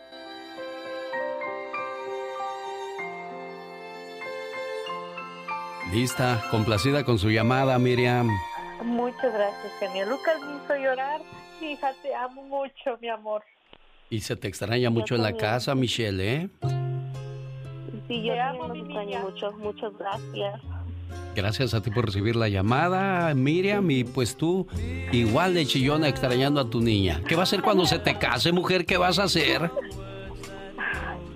Lista, complacida con su llamada, Miriam. Muchas gracias, genio. Lucas me hizo llorar. Hija, te amo mucho, mi amor. Y se te extraña mucho en la casa, Michelle, ¿eh? Sí, yo Te amo, los mi extraño niña. mucho. Muchas gracias. Gracias a ti por recibir la llamada, Miriam. Y pues tú, igual de chillona, extrañando a tu niña. ¿Qué va a hacer cuando se te case, mujer? ¿Qué vas a hacer?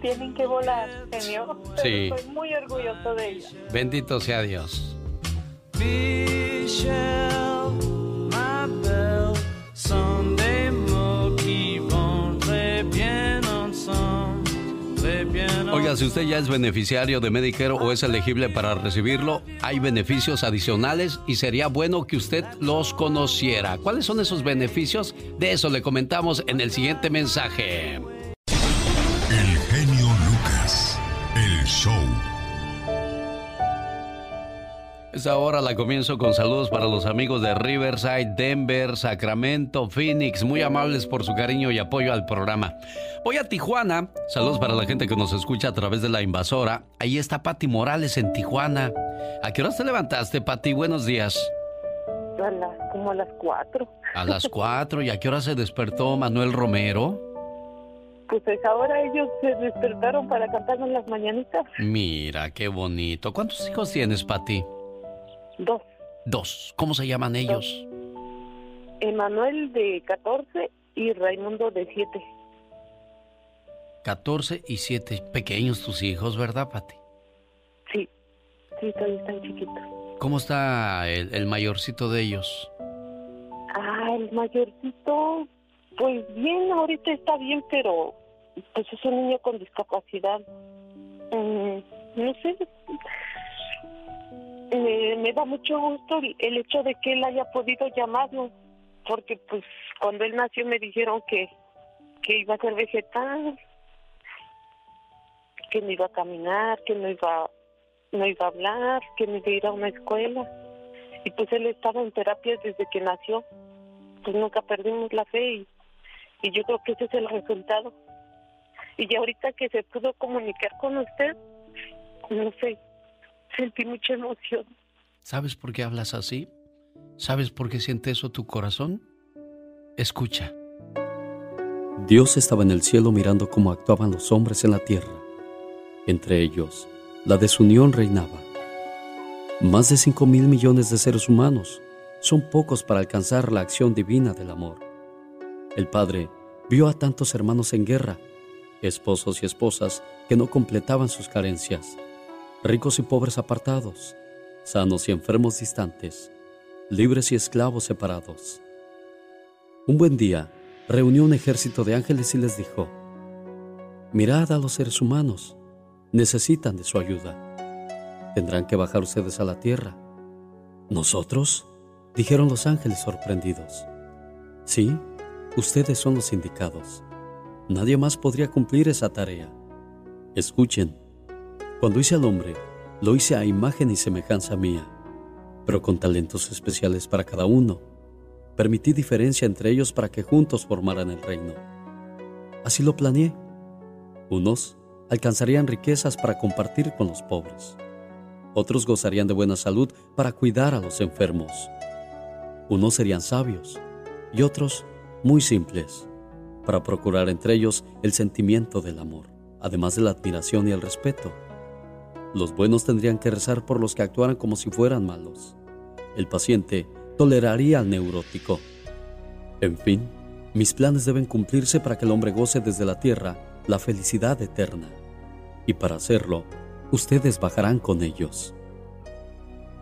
Tienen que volar, genio. Sí. Estoy muy orgulloso de ella. Bendito sea Dios. Oiga, si usted ya es beneficiario de Medicare o es elegible para recibirlo, hay beneficios adicionales y sería bueno que usted los conociera. ¿Cuáles son esos beneficios? De eso le comentamos en el siguiente mensaje. Esta hora la comienzo con saludos para los amigos de Riverside, Denver, Sacramento, Phoenix, muy amables por su cariño y apoyo al programa. Voy a Tijuana, saludos para la gente que nos escucha a través de la invasora. Ahí está Pati Morales en Tijuana. ¿A qué hora te levantaste, Pati? Buenos días. A las, como a las cuatro. A las cuatro. ¿Y a qué hora se despertó Manuel Romero? Pues a esa hora ellos se despertaron para cantarnos las mañanitas. Mira, qué bonito. ¿Cuántos hijos tienes, Pati? Dos. Dos. ¿Cómo se llaman ellos? Emanuel de 14 y Raimundo de 7. 14 y 7. Pequeños tus hijos, ¿verdad, Pati? Sí, sí, todavía están chiquitos. ¿Cómo está el, el mayorcito de ellos? Ah, el mayorcito, pues bien, ahorita está bien, pero pues es un niño con discapacidad. Mm, no sé, me, da mucho gusto el, el hecho de que él haya podido llamarnos, porque pues cuando él nació me dijeron que, que iba a ser vegetal, que no iba a caminar, que no iba, no iba a hablar, que no iba a ir a una escuela. Y pues él estaba en terapia desde que nació. Pues nunca perdimos la fe y, y yo creo que ese es el resultado. Y ya ahorita que se pudo comunicar con usted, no sé, sentí mucha emoción. ¿Sabes por qué hablas así? ¿Sabes por qué siente eso tu corazón? Escucha. Dios estaba en el cielo mirando cómo actuaban los hombres en la tierra. Entre ellos, la desunión reinaba. Más de 5 mil millones de seres humanos son pocos para alcanzar la acción divina del amor. El Padre vio a tantos hermanos en guerra, esposos y esposas que no completaban sus carencias, ricos y pobres apartados, sanos y enfermos distantes, libres y esclavos separados. Un buen día, reunió un ejército de ángeles y les dijo, Mirad a los seres humanos, necesitan de su ayuda. Tendrán que bajar ustedes a la tierra. ¿Nosotros? dijeron los ángeles sorprendidos. Sí, ustedes son los indicados. Nadie más podría cumplir esa tarea. Escuchen, cuando hice al hombre, lo hice a imagen y semejanza mía, pero con talentos especiales para cada uno. Permití diferencia entre ellos para que juntos formaran el reino. Así lo planeé. Unos alcanzarían riquezas para compartir con los pobres. Otros gozarían de buena salud para cuidar a los enfermos. Unos serían sabios y otros muy simples para procurar entre ellos el sentimiento del amor, además de la admiración y el respeto. Los buenos tendrían que rezar por los que actuaran como si fueran malos. El paciente toleraría al neurótico. En fin, mis planes deben cumplirse para que el hombre goce desde la tierra la felicidad eterna. Y para hacerlo, ustedes bajarán con ellos.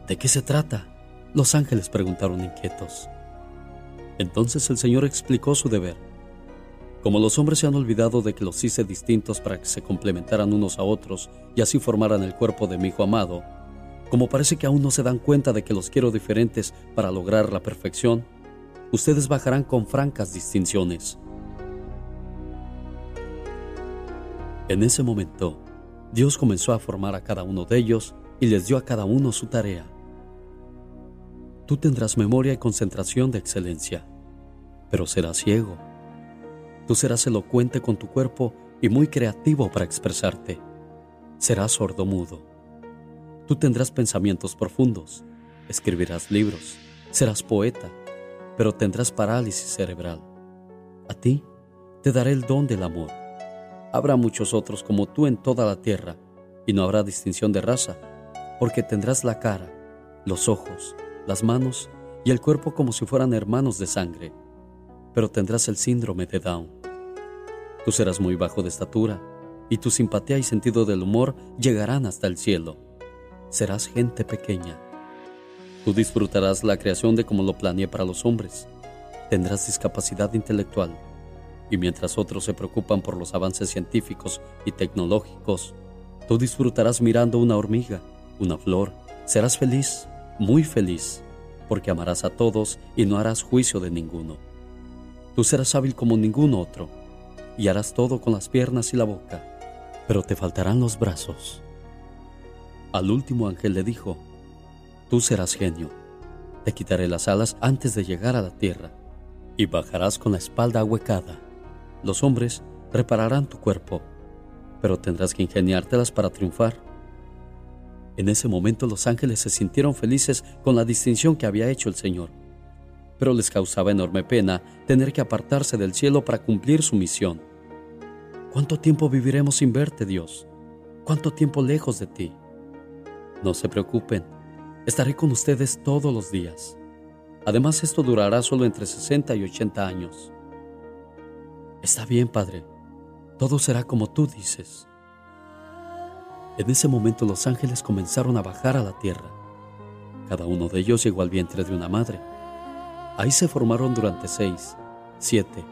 ¿De qué se trata? Los ángeles preguntaron inquietos. Entonces el Señor explicó su deber. Como los hombres se han olvidado de que los hice distintos para que se complementaran unos a otros y así formaran el cuerpo de mi Hijo amado, como parece que aún no se dan cuenta de que los quiero diferentes para lograr la perfección, ustedes bajarán con francas distinciones. En ese momento, Dios comenzó a formar a cada uno de ellos y les dio a cada uno su tarea. Tú tendrás memoria y concentración de excelencia, pero serás ciego. Tú serás elocuente con tu cuerpo y muy creativo para expresarte. Serás sordomudo. Tú tendrás pensamientos profundos, escribirás libros, serás poeta, pero tendrás parálisis cerebral. A ti te daré el don del amor Habrá muchos otros como tú en toda la tierra, y no habrá distinción de raza, porque tendrás la cara, los ojos, las manos y el cuerpo como si fueran hermanos de sangre, pero tendrás el síndrome de Down. Tú serás muy bajo de estatura, y tu simpatía y sentido del humor llegarán hasta el cielo. Serás gente pequeña. Tú disfrutarás la creación de como lo planeé para los hombres. Tendrás discapacidad intelectual y mientras otros se preocupan por los avances científicos y tecnológicos, tú disfrutarás mirando una hormiga, una flor. Serás feliz, muy feliz, porque amarás a todos y no harás juicio de ninguno. Tú serás hábil como ningún otro y harás todo con las piernas y la boca, pero te faltarán los brazos. Al último ángel le dijo, tú serás genio, te quitaré las alas antes de llegar a la tierra y bajarás con la espalda ahuecada los hombres repararán tu cuerpo, pero tendrás que ingeniártelas para triunfar. En ese momento los ángeles se sintieron felices con la distinción que había hecho el Señor, pero les causaba enorme pena tener que apartarse del cielo para cumplir su misión. ¿Cuánto tiempo viviremos sin verte, Dios? ¿Cuánto tiempo lejos de ti? No se preocupen, estaré con ustedes todos los días. Además, esto durará solo entre 60 y 80 años. Está bien, Padre, todo será como tú dices. En ese momento los ángeles comenzaron a bajar a la tierra. Cada uno de ellos llegó al vientre de una madre. Ahí se formaron durante seis, siete,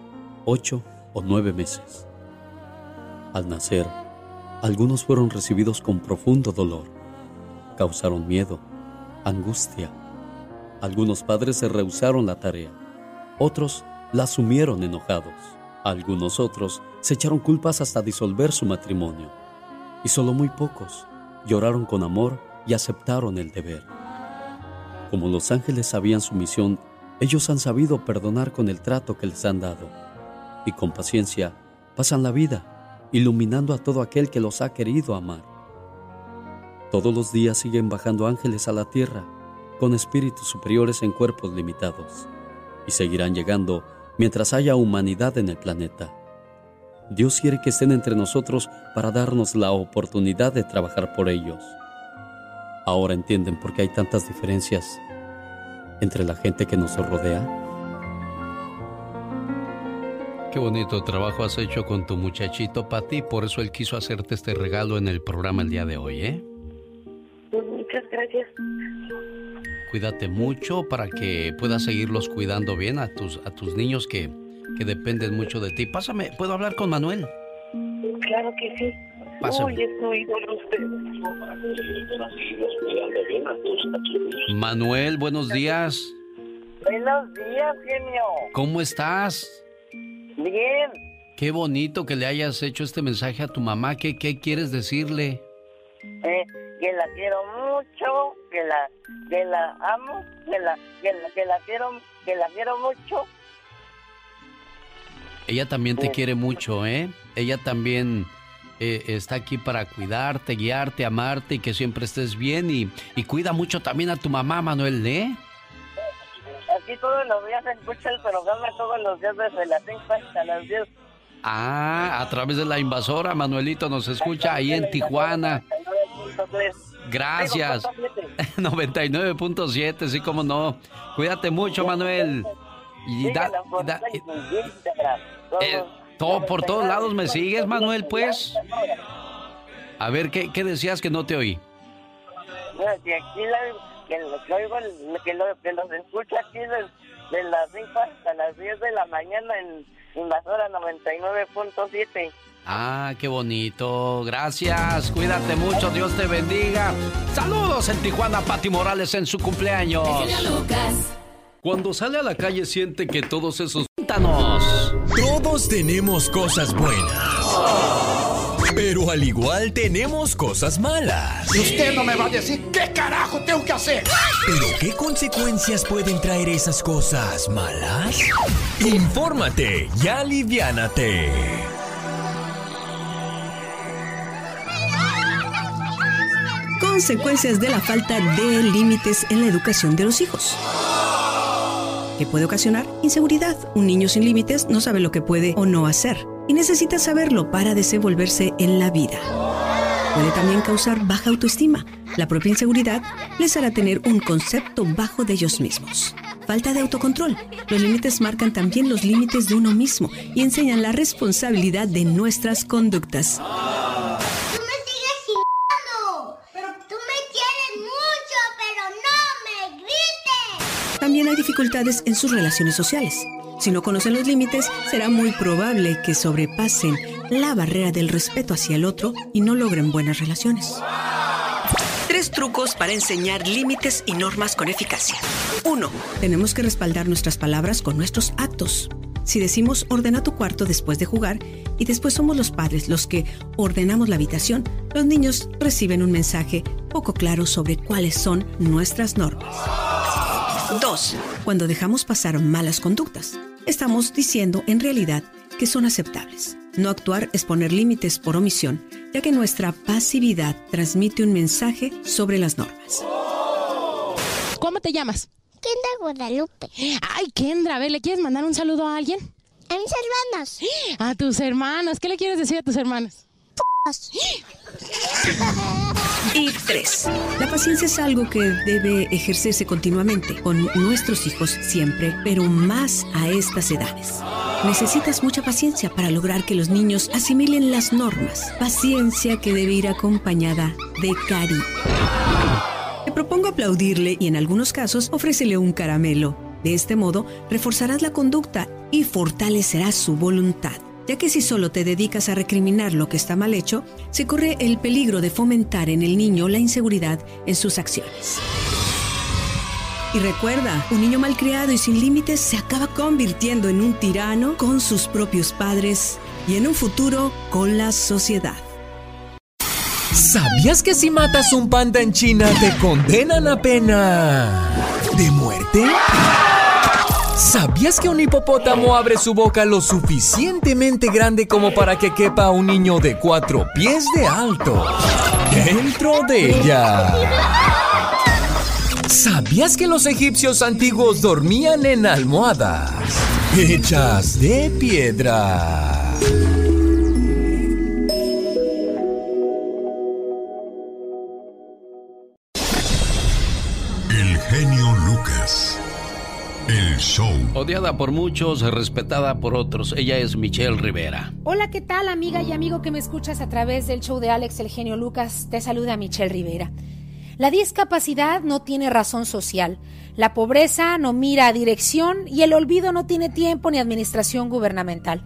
ocho o nueve meses. Al nacer, algunos fueron recibidos con profundo dolor, causaron miedo, angustia. Algunos padres se rehusaron la tarea, otros la asumieron enojados, algunos otros se echaron culpas hasta disolver su matrimonio, y solo muy pocos lloraron con amor y aceptaron el deber. Como los ángeles sabían su misión, ellos han sabido perdonar con el trato que les han dado, y con paciencia pasan la vida, iluminando a todo aquel que los ha querido amar. Todos los días siguen bajando ángeles a la tierra, con espíritus superiores en cuerpos limitados, y seguirán llegando mientras haya humanidad en el planeta. Dios quiere que estén entre nosotros para darnos la oportunidad de trabajar por ellos. Ahora entienden por qué hay tantas diferencias entre la gente que nos rodea. Qué bonito trabajo has hecho con tu muchachito Pati, por eso él quiso hacerte este regalo en el programa el día de hoy, ¿eh? Pues muchas gracias. Cuídate mucho para que puedas seguirlos cuidando bien a tus, a tus niños que, que dependen mucho de ti. Pásame, ¿puedo hablar con Manuel? Claro que sí. Pásame. Uy, estoy con usted. Manuel, buenos días. Buenos días, genio. ¿Cómo estás? Bien. Qué bonito que le hayas hecho este mensaje a tu mamá. ¿Qué, qué quieres decirle? Eh, que la quiero mucho, que la, que la amo, que la, que la, que la quiero, que la quiero mucho. Ella también te quiere mucho, ¿eh? Ella también eh, está aquí para cuidarte, guiarte, amarte y que siempre estés bien. Y, y cuida mucho también a tu mamá, Manuel, ¿eh? Aquí todos los días se escucha el programa, todos los días desde las 5 hasta las 10. Ah, a través de la invasora, Manuelito nos escucha ahí en Tijuana. Gracias. 99.7, sí, como no. Cuídate mucho, Manuel. Y da, y da- y- eh, todo, por todos lados me sigues, Manuel, pues. A ver, ¿qué, qué decías que no te oí? Mira, que aquí la, que, lo- que oigo, el- que, lo, que los escucha aquí de, de las 5 hasta las 10 de la mañana en Invasora 99.7. Ah, qué bonito. Gracias. Cuídate mucho. Dios te bendiga. Saludos en Tijuana, Pati Morales en su cumpleaños. Cuando sale a la calle siente que todos esos... ¡Cuéntanos! Todos tenemos cosas buenas. Pero al igual tenemos cosas malas. Y usted no me va a decir qué carajo tengo que hacer. ¿Pero qué consecuencias pueden traer esas cosas malas? Infórmate y aliviánate. Consecuencias de la falta de límites en la educación de los hijos. ¿Qué puede ocasionar? Inseguridad. Un niño sin límites no sabe lo que puede o no hacer y necesita saberlo para desenvolverse en la vida. Puede también causar baja autoestima. La propia inseguridad les hará tener un concepto bajo de ellos mismos. Falta de autocontrol. Los límites marcan también los límites de uno mismo y enseñan la responsabilidad de nuestras conductas. Tú me sigues chingando. Pero tú me quieres mucho, pero no me grites. También hay dificultades en sus relaciones sociales. Si no conocen los límites, será muy probable que sobrepasen la barrera del respeto hacia el otro y no logren buenas relaciones. Tres trucos para enseñar límites y normas con eficacia. 1. Tenemos que respaldar nuestras palabras con nuestros actos. Si decimos ordena tu cuarto después de jugar y después somos los padres los que ordenamos la habitación, los niños reciben un mensaje poco claro sobre cuáles son nuestras normas. 2. Cuando dejamos pasar malas conductas, estamos diciendo en realidad que son aceptables. No actuar es poner límites por omisión, ya que nuestra pasividad transmite un mensaje sobre las normas. ¿Cómo te llamas? Kendra Guadalupe. Ay, Kendra, a ver, ¿le quieres mandar un saludo a alguien? A mis hermanos. A tus hermanos. ¿Qué le quieres decir a tus hermanos? Y 3. La paciencia es algo que debe ejercerse continuamente con nuestros hijos siempre, pero más a estas edades. Necesitas mucha paciencia para lograr que los niños asimilen las normas. Paciencia que debe ir acompañada de cariño. Te propongo aplaudirle y en algunos casos ofrécele un caramelo. De este modo, reforzarás la conducta y fortalecerás su voluntad, ya que si solo te dedicas a recriminar lo que está mal hecho, se corre el peligro de fomentar en el niño la inseguridad en sus acciones. Y recuerda, un niño malcriado y sin límites se acaba convirtiendo en un tirano con sus propios padres y en un futuro con la sociedad. ¿Sabías que si matas un panda en China te condenan a pena de muerte? ¿Sabías que un hipopótamo abre su boca lo suficientemente grande como para que quepa un niño de cuatro pies de alto dentro de ella? ¿Sabías que los egipcios antiguos dormían en almohadas hechas de piedra? El show. Odiada por muchos, respetada por otros. Ella es Michelle Rivera. Hola, ¿qué tal amiga y amigo que me escuchas a través del show de Alex El Genio Lucas? Te saluda Michelle Rivera. La discapacidad no tiene razón social, la pobreza no mira a dirección y el olvido no tiene tiempo ni administración gubernamental.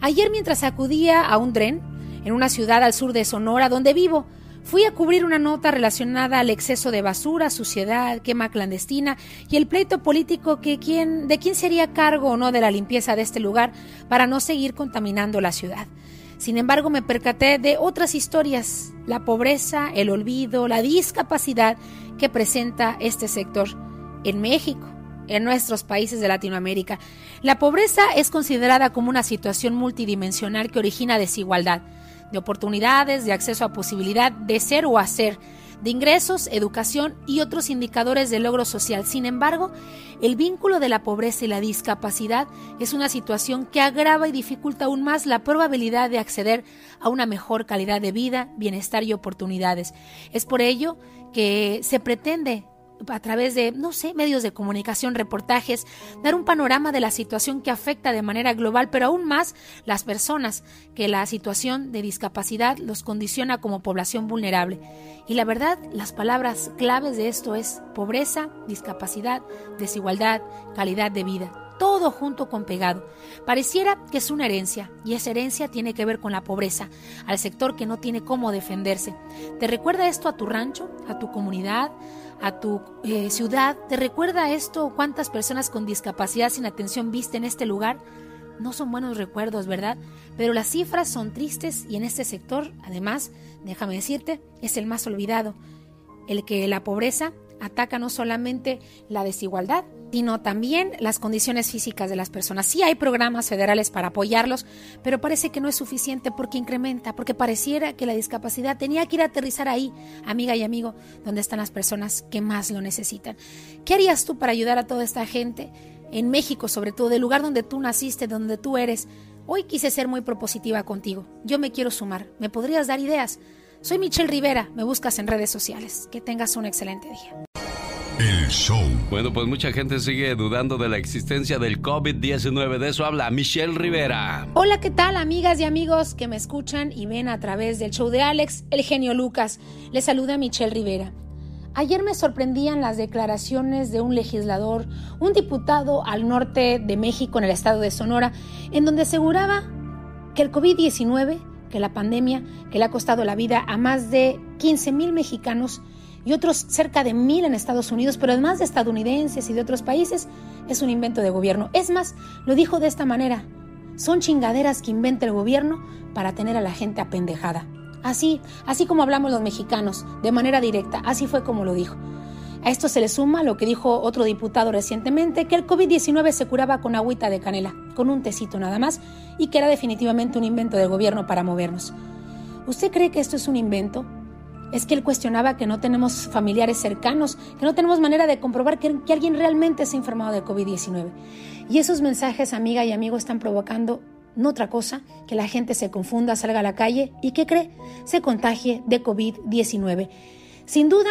Ayer mientras acudía a un tren en una ciudad al sur de Sonora donde vivo, fui a cubrir una nota relacionada al exceso de basura, suciedad, quema clandestina y el pleito político que de quién sería cargo o no de la limpieza de este lugar para no seguir contaminando la ciudad. Sin embargo, me percaté de otras historias, la pobreza, el olvido, la discapacidad que presenta este sector en México, en nuestros países de Latinoamérica. La pobreza es considerada como una situación multidimensional que origina desigualdad de oportunidades, de acceso a posibilidad de ser o hacer, de ingresos, educación y otros indicadores de logro social. Sin embargo, el vínculo de la pobreza y la discapacidad es una situación que agrava y dificulta aún más la probabilidad de acceder a una mejor calidad de vida, bienestar y oportunidades. Es por ello que se pretende a través de, no sé, medios de comunicación, reportajes, dar un panorama de la situación que afecta de manera global, pero aún más las personas, que la situación de discapacidad los condiciona como población vulnerable. Y la verdad, las palabras claves de esto es pobreza, discapacidad, desigualdad, calidad de vida todo junto con pegado. Pareciera que es una herencia, y esa herencia tiene que ver con la pobreza, al sector que no tiene cómo defenderse. ¿Te recuerda esto a tu rancho, a tu comunidad, a tu eh, ciudad? ¿Te recuerda esto cuántas personas con discapacidad sin atención viste en este lugar? No son buenos recuerdos, ¿verdad? Pero las cifras son tristes y en este sector, además, déjame decirte, es el más olvidado. El que la pobreza ataca no solamente la desigualdad, sino también las condiciones físicas de las personas. Sí hay programas federales para apoyarlos, pero parece que no es suficiente porque incrementa, porque pareciera que la discapacidad tenía que ir a aterrizar ahí, amiga y amigo, donde están las personas que más lo necesitan. ¿Qué harías tú para ayudar a toda esta gente? En México, sobre todo, del lugar donde tú naciste, donde tú eres. Hoy quise ser muy propositiva contigo. Yo me quiero sumar. ¿Me podrías dar ideas? Soy Michelle Rivera. Me buscas en redes sociales. Que tengas un excelente día. El show. Bueno, pues mucha gente sigue dudando de la existencia del COVID-19. De eso habla Michelle Rivera. Hola, ¿qué tal, amigas y amigos que me escuchan y ven a través del show de Alex, el genio Lucas? Les saluda Michelle Rivera. Ayer me sorprendían las declaraciones de un legislador, un diputado al norte de México, en el estado de Sonora, en donde aseguraba que el COVID-19, que la pandemia, que le ha costado la vida a más de 15 mil mexicanos, y otros cerca de mil en Estados Unidos, pero además de estadounidenses y de otros países, es un invento de gobierno. Es más, lo dijo de esta manera, son chingaderas que inventa el gobierno para tener a la gente apendejada. Así, así como hablamos los mexicanos, de manera directa, así fue como lo dijo. A esto se le suma lo que dijo otro diputado recientemente, que el COVID-19 se curaba con agüita de canela, con un tecito nada más, y que era definitivamente un invento del gobierno para movernos. ¿Usted cree que esto es un invento? Es que él cuestionaba que no tenemos familiares cercanos, que no tenemos manera de comprobar que, alguien realmente se ha enfermado de COVID-19. Y esos mensajes, amiga y amigo, están provocando no otra cosa que la gente se confunda, salga a la calle y que cree se contagie de COVID-19. Sin duda,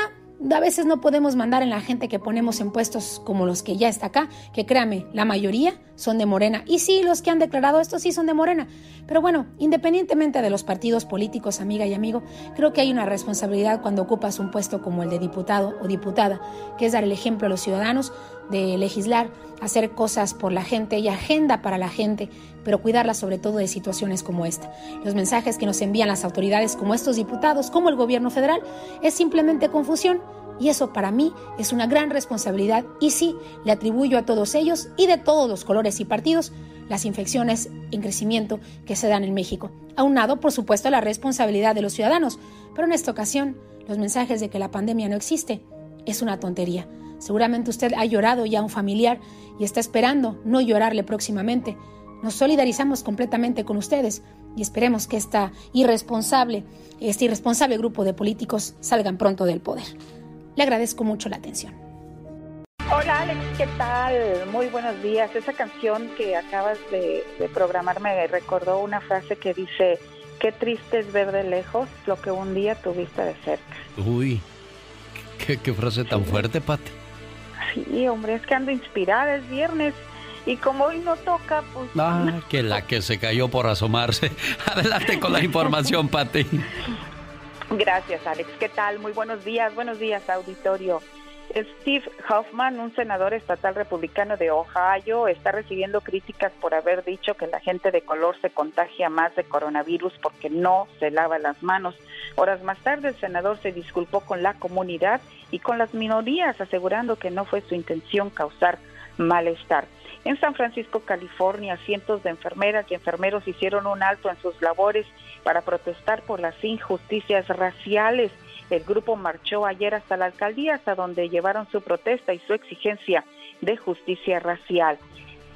a veces no podemos mandar en la gente que ponemos en puestos como los que ya está acá, que créame, la mayoría son de Morena. Y sí, los que han declarado esto sí son de Morena. Pero bueno, independientemente de los partidos políticos, amiga y amigo, creo que hay una responsabilidad cuando ocupas un puesto como el de diputado o diputada, que es dar el ejemplo a los ciudadanos de legislar, hacer cosas por la gente y agenda para la gente, pero cuidarla sobre todo de situaciones como esta. Los mensajes que nos envían las autoridades como estos diputados, como el gobierno federal, es simplemente confusión Y eso para mí es una gran responsabilidad y sí, le atribuyo a todos ellos y de todos los colores y partidos las infecciones en crecimiento que se dan en México. Aunado, por supuesto, a la responsabilidad de los ciudadanos, pero en esta ocasión los mensajes de que la pandemia no existe es una tontería. Seguramente usted ha llorado ya a un familiar y está esperando no llorarle próximamente. Nos solidarizamos completamente con ustedes y esperemos que esta irresponsable, este irresponsable grupo de políticos salgan pronto del poder. Le agradezco mucho la atención. Hola Alex, ¿qué tal? Muy buenos días. Esa canción que acabas de, de programar me recordó una frase que dice, qué triste es ver de lejos lo que un día tuviste de cerca. Uy, qué, qué frase tan fuerte, Pati. Sí, hombre, es que ando inspirada, es viernes. Y como hoy no toca, pues... Ah, que la que se cayó por asomarse. Adelante con la información, Pati. Gracias, Alex. ¿Qué tal? Muy buenos días. Buenos días, auditorio. Steve Hoffman, un senador estatal republicano de Ohio, está recibiendo críticas por haber dicho que la gente de color se contagia más de coronavirus porque no se lava las manos. Horas más tarde, el senador se disculpó con la comunidad y con las minorías, asegurando que no fue su intención causar malestar. En San Francisco, California, cientos de enfermeras y enfermeros hicieron un alto en sus labores para protestar por las injusticias raciales. El grupo marchó ayer hasta la alcaldía, hasta donde llevaron su protesta y su exigencia de justicia racial.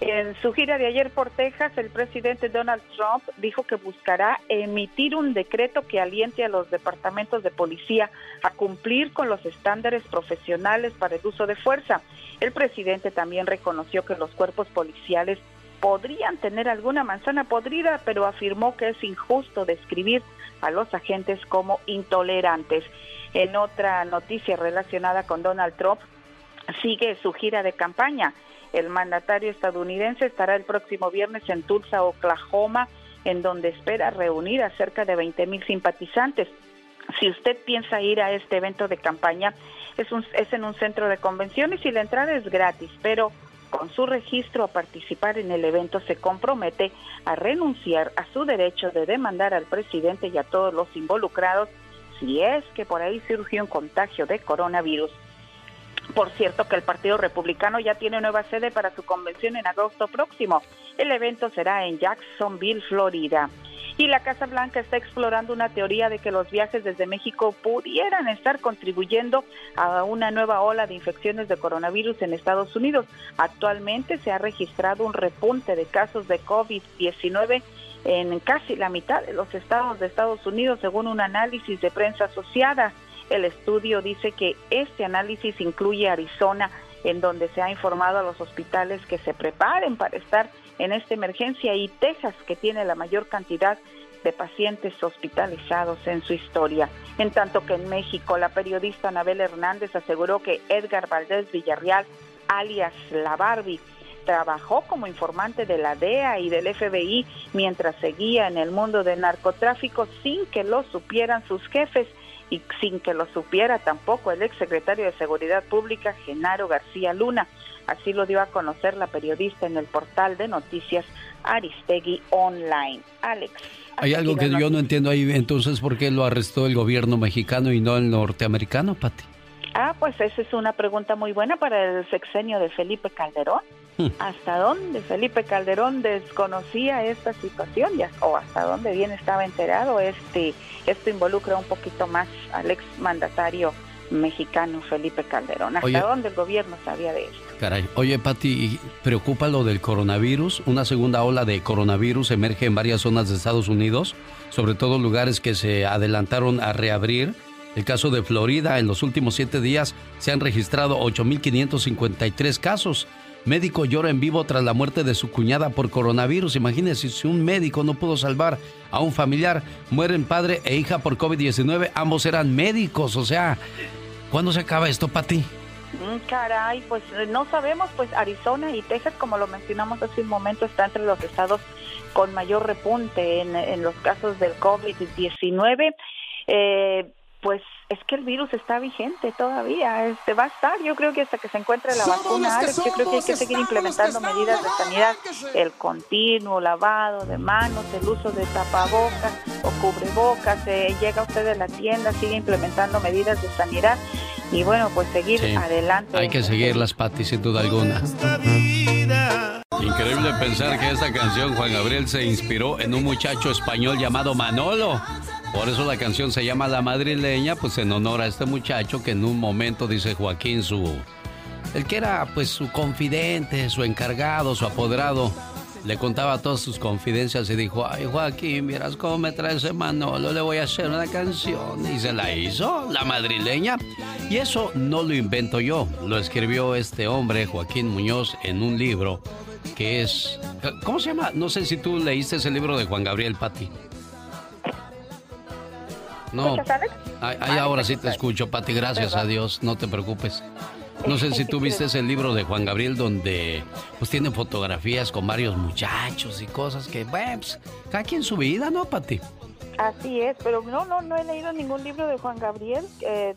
En su gira de ayer por Texas, el presidente Donald Trump dijo que buscará emitir un decreto que aliente a los departamentos de policía a cumplir con los estándares profesionales para el uso de fuerza. El presidente también reconoció que los cuerpos policiales podrían tener alguna manzana podrida, pero afirmó que es injusto describir a los agentes como intolerantes. En otra noticia relacionada con Donald Trump, sigue su gira de campaña. El mandatario estadounidense estará el próximo viernes en Tulsa, Oklahoma, en donde espera reunir a cerca de 20 mil simpatizantes. Si usted piensa ir a este evento de campaña, es, un, es en un centro de convenciones y la entrada es gratis, pero con su registro a participar en el evento se compromete a renunciar a su derecho de demandar al presidente y a todos los involucrados si es que por ahí surgió un contagio de coronavirus. Por cierto que el Partido Republicano ya tiene nueva sede para su convención en agosto próximo. El evento será en Jacksonville, Florida. Y la Casa Blanca está explorando una teoría de que los viajes desde México pudieran estar contribuyendo a una nueva ola de infecciones de coronavirus en Estados Unidos. Actualmente se ha registrado un repunte de casos de COVID-19 en casi la mitad de los estados de Estados Unidos, según un análisis de prensa asociada. El estudio dice que este análisis incluye Arizona, en donde se ha informado a los hospitales que se preparen para estar en esta emergencia, y Texas, que tiene la mayor cantidad de pacientes hospitalizados en su historia. En tanto que en México, la periodista Anabel Hernández aseguró que Edgar Valdés Villarreal, alias La Barbie, trabajó como informante de la DEA y del FBI mientras seguía en el mundo del narcotráfico sin que lo supieran sus jefes y sin que lo supiera tampoco el exsecretario de Seguridad Pública, Genaro García Luna. Así lo dio a conocer la periodista en el portal de noticias Aristegui Online. Alex. Hay algo que yo no entiendo ahí, entonces, ¿por qué lo arrestó el gobierno mexicano y no el norteamericano, Pati? Ah, pues esa es una pregunta muy buena para el sexenio de Felipe Calderón. ¿Hasta dónde Felipe Calderón desconocía esta situación ya, o hasta dónde bien estaba enterado? Este, esto involucra un poquito más al ex mandatario mexicano Felipe Calderón. ¿Hasta Oye. dónde el gobierno sabía de esto? Caray. Oye, Pati, ¿preocupa lo del coronavirus? Una segunda ola de coronavirus emerge en varias zonas de Estados Unidos, sobre todo lugares que se adelantaron a reabrir. El caso de Florida, en los últimos siete días se han registrado 8.553 casos. Médico llora en vivo tras la muerte de su cuñada por coronavirus. Imagínense, si un médico no pudo salvar a un familiar, mueren padre e hija por COVID-19. Ambos eran médicos. O sea, ¿cuándo se acaba esto, Pati? Mm, Caray, pues eh, no sabemos, pues Arizona y Texas, como lo mencionamos hace un momento, está entre los estados con mayor repunte en, en los casos del COVID-19. Eh, pues es que el virus está vigente todavía, este va a estar, yo creo que hasta que se encuentre la Somos vacuna, Alex, yo creo que hay que seguir implementando que medidas de sanidad, el continuo lavado de manos, el uso de tapabocas o cubrebocas, eh, llega usted a la tienda, sigue implementando medidas de sanidad y bueno, pues seguir Sí. adelante. Hay que seguirlas, Pati, sin duda alguna. Increíble pensar que esta canción, Juan Gabriel, se inspiró en un muchacho español llamado Manolo. Por eso la canción se llama La Madrileña, pues en honor a este muchacho que en un momento, dice Joaquín, su... El que era pues su confidente, su encargado, su apoderado, le contaba todas sus confidencias y dijo, ay Joaquín, vieras cómo me trae ese Manolo, le voy a hacer una canción. Y se la hizo, la madrileña. Y eso no lo invento yo, lo escribió este hombre, Joaquín Muñoz, en un libro que es... ¿Cómo se llama? No sé si tú leíste ese libro de Juan Gabriel Pati. No, ay, ahora sí te escucho, Pati, gracias a Dios, no te preocupes. No sé si tú viste ese libro de Juan Gabriel donde pues tiene fotografías con varios muchachos y cosas que, bueno, pues, cada quien su vida, ¿no, Pati? Así es, pero no, no, no he leído ningún libro de Juan Gabriel eh,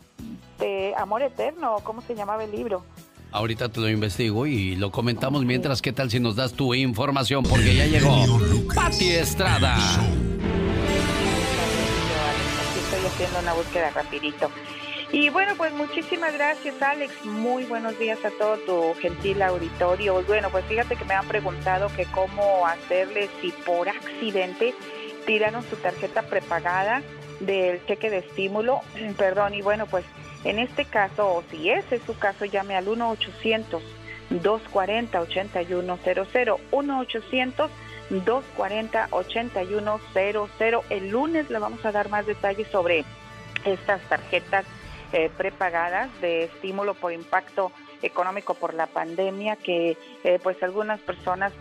de Amor Eterno, ¿cómo se llamaba el libro? Ahorita te lo investigo y lo comentamos mientras, ¿qué tal si nos das tu información? Porque ya llegó Pati Estrada. Haciendo una búsqueda rapidito. Y bueno, pues muchísimas gracias Alex, muy buenos días a todo tu gentil auditorio. Bueno, pues fíjate que me han preguntado que cómo hacerle si por accidente tiraron su tarjeta prepagada del cheque de estímulo, perdón, y bueno, pues en este caso, o si ese es su caso, llame al 1-800-240-8100, 1-800-240-8100. El lunes le vamos a dar más detalles sobre estas tarjetas eh, prepagadas de estímulo por impacto económico por la pandemia que eh, pues algunas personas